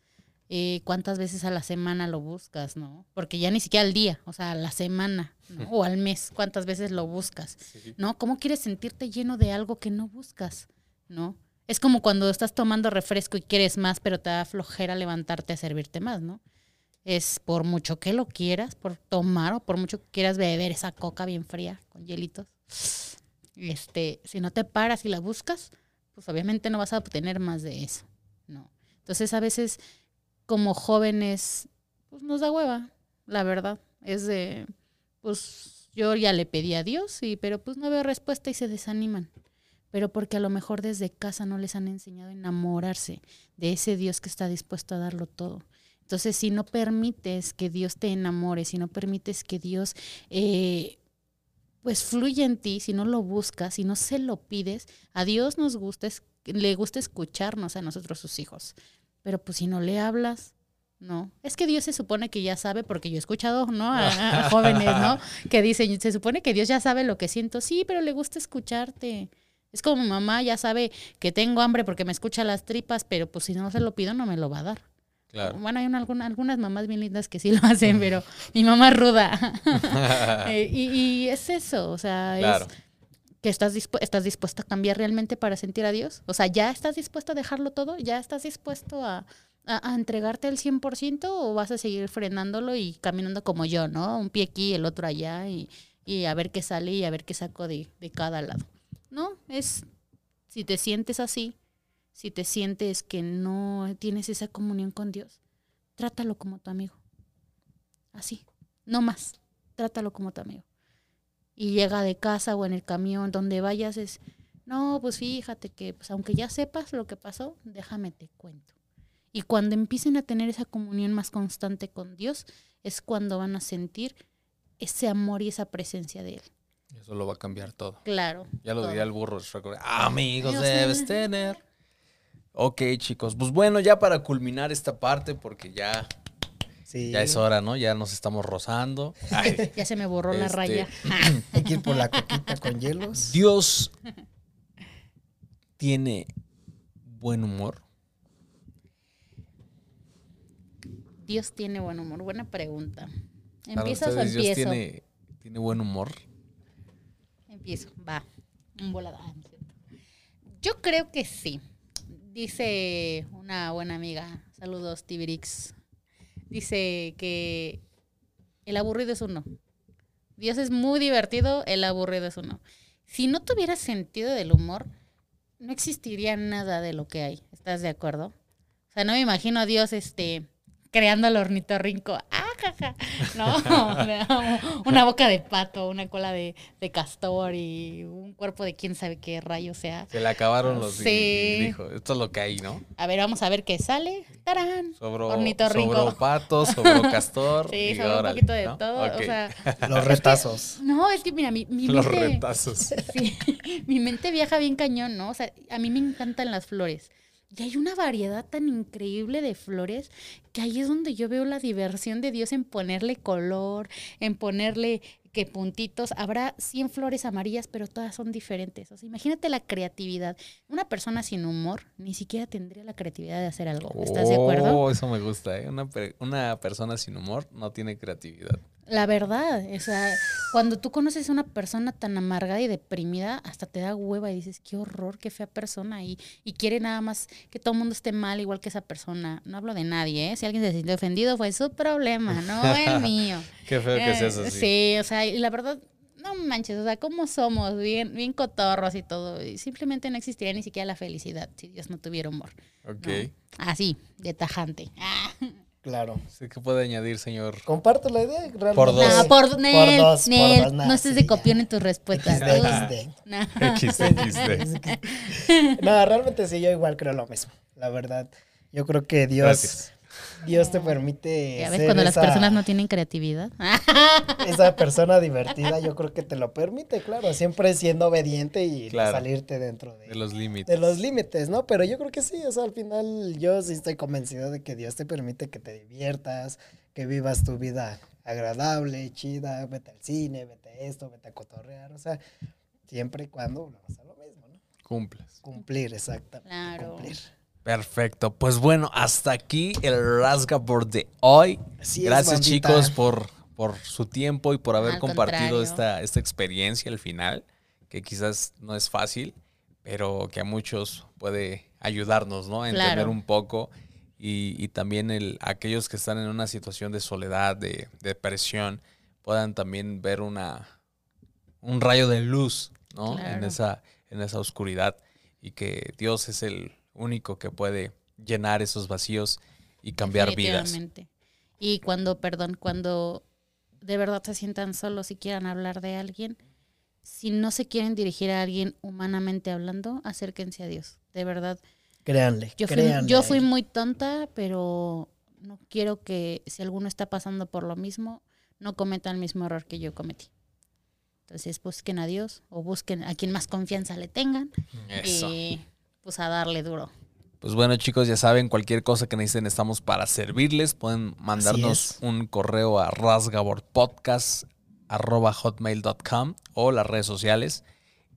Eh, cuántas veces a la semana lo buscas, ¿no? Porque ya ni siquiera al día, o sea, a la semana, ¿no? O al mes, cuántas veces lo buscas, ¿no? ¿Cómo quieres sentirte lleno de algo que no buscas, ¿no? Es como cuando estás tomando refresco y quieres más, pero te da flojera levantarte a servirte más, ¿no? Es por mucho que lo quieras, por tomar o por mucho que quieras beber esa coca bien fría con hielitos. Este, si no te paras y la buscas, pues obviamente no vas a obtener más de eso, ¿no? Entonces a veces como jóvenes, pues nos da hueva, la verdad. Es de, pues yo ya le pedí a Dios, y, pero pues no veo respuesta y se desaniman. Pero porque a lo mejor desde casa no les han enseñado a enamorarse de ese Dios que está dispuesto a darlo todo. Entonces, si no permites que Dios te enamore, si no permites que Dios eh, pues fluya en ti, si no lo buscas, si no se lo pides, a Dios nos gusta, le gusta escucharnos a nosotros sus hijos. Pero pues si no le hablas, no. Es que Dios se supone que ya sabe, porque yo he escuchado, ¿no? A, jóvenes, ¿no? Que dicen, se supone que Dios ya sabe lo que siento. Sí, pero le gusta escucharte. Es como mi mamá ya sabe que tengo hambre porque me escucha las tripas, pero pues si no se lo pido no me lo va a dar. Claro. Bueno, hay algunas mamás bien lindas que sí lo hacen, pero mi mamá es ruda. Eh, y, es eso, o sea, es que estás, estás dispuesto a cambiar realmente para sentir a Dios. O sea, ¿ya estás dispuesto a dejarlo todo? ¿Ya estás dispuesto a, a, entregarte el 100% o vas a seguir frenándolo y caminando como yo, ¿no? Un pie aquí, el otro allá y, y a ver qué sale y a ver qué saco de, de cada lado. No, es si te sientes así, si te sientes que no tienes esa comunión con Dios, trátalo como tu amigo. Así, no más, trátalo como tu amigo y llega de casa o en el camión, donde vayas, es, no, pues fíjate que, pues aunque ya sepas lo que pasó, déjame te cuento. Y cuando empiecen a tener esa comunión más constante con Dios, es cuando van a sentir ese amor y esa presencia de Él. Eso lo va a cambiar todo. Claro. Ya lo diría el burro. Amigos debes tener. Ok, chicos. Pues bueno, ya para culminar esta parte, porque ya ya es hora, ¿no? Ya nos estamos rozando. ya se me borró la este, raya. Hay que ir por la coquita con hielos. Dios tiene buen humor. Dios tiene buen humor. Buena pregunta. ¿Empiezas o empiezo? Dios tiene, tiene buen humor. Empiezo. Va. Un volada. Ah, Yo creo que sí. Dice una buena amiga. Saludos, Tibirix dice que el aburrido es uno. Dios es muy divertido, el aburrido es uno. Si no tuviera sentido del humor, no existiría nada de lo que hay. ¿Estás de acuerdo? O sea, no me imagino a Dios este, creando al ornitorrinco. ¡Ah! No, una boca de pato, una cola de, castor y un cuerpo de quién sabe qué rayo sea. Se le acabaron los sí. dijo, esto es lo que hay, ¿no? A ver, vamos a ver qué sale. ¡Tarán! Sobró, sobró pato, sobró castor. Sí, sobró un poquito de todo. los retazos. no, es que mira, mi, mi Los retazos. Sí, mi mente viaja bien cañón, ¿no? O sea, a mí me encantan las flores. Y hay una variedad tan increíble de flores que ahí es donde yo veo la diversión de Dios en ponerle color, en ponerle que puntitos. Habrá 100 flores amarillas, pero todas son diferentes. O sea, imagínate la creatividad. Una persona sin humor ni siquiera tendría la creatividad de hacer algo. ¿Estás de acuerdo? Oh, eso me gusta. ¿eh? Una, una persona sin humor no tiene creatividad. La verdad, o sea, cuando tú conoces a una persona tan amargada y deprimida, hasta te da hueva y dices, qué horror, qué fea persona, y, y quiere nada más que todo el mundo esté mal igual que esa persona. No hablo de nadie, ¿eh? Si alguien se sintió ofendido fue su problema, no el mío. qué feo que es eso. Sí. sí, o sea, y la verdad, no manches, o sea, ¿cómo somos? Bien, bien cotorros y todo. Y simplemente no existiría ni siquiera la felicidad si Dios no tuviera humor. Ok. ¿no? Así, de tajante. Claro. Sí, ¿Qué puede añadir, señor? Comparto la idea. realmente. Por dos. No, por, Nel, dos, por dos, nah, no estés sí, de copión en tus respuestas. XD. No. XD. No, realmente sí, yo igual creo lo mismo. La verdad. Yo creo que Dios, Gracias. Dios te permite Ya ves, ser cuando las personas no tienen creatividad. esa persona divertida, yo creo que te lo permite, claro, siempre siendo obediente y Claro. salirte dentro de, De los límites. de los límites, ¿no? Pero yo creo que sí, o sea, al final yo sí estoy convencido de que Dios te permite que te diviertas, que vivas tu vida agradable, chida, vete al cine, vete a esto, vete a cotorrear, o sea, siempre y cuando vamos a lo mismo, ¿no? Cumples. Cumplir, exactamente. Claro. Cumplir. Perfecto. Pues bueno, hasta aquí el Rasgabor de hoy. Así es, Gracias, chicos, por, por su tiempo y por haber Al compartido esta, esta experiencia al final, que quizás no es fácil, pero que a muchos puede ayudarnos, ¿no? A entender Claro. un poco. Y, y también el, aquellos que están en una situación de soledad, de, de depresión, puedan también ver una, un rayo de luz, ¿no? En, esa, en esa oscuridad. Y que Dios es el único que puede llenar esos vacíos y cambiar vidas. Y cuando, perdón, cuando de verdad se sientan solos y quieran hablar de alguien, si no se quieren dirigir a alguien humanamente hablando, acérquense a Dios. De verdad. Créanle, Yo fui, créanle. yo fui muy tonta, pero no quiero que si alguno está pasando por lo mismo, no cometa el mismo error que yo cometí. Entonces busquen a Dios o busquen a quien más confianza le tengan Eso. y pues a darle duro. Pues bueno, chicos, ya saben, cualquier cosa que necesiten estamos para servirles. Pueden mandarnos un correo a rasgaborpodcast.hotmail.com o las redes sociales.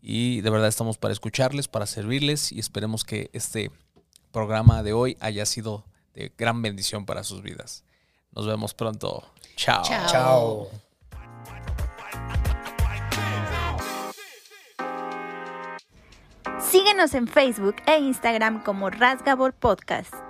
Y de verdad estamos para escucharles, para servirles y esperemos que este programa de hoy haya sido de gran bendición para sus vidas. Nos vemos pronto. Chao. Chao. Chao. Síguenos en Facebook e Instagram como Rasgabor Podcast.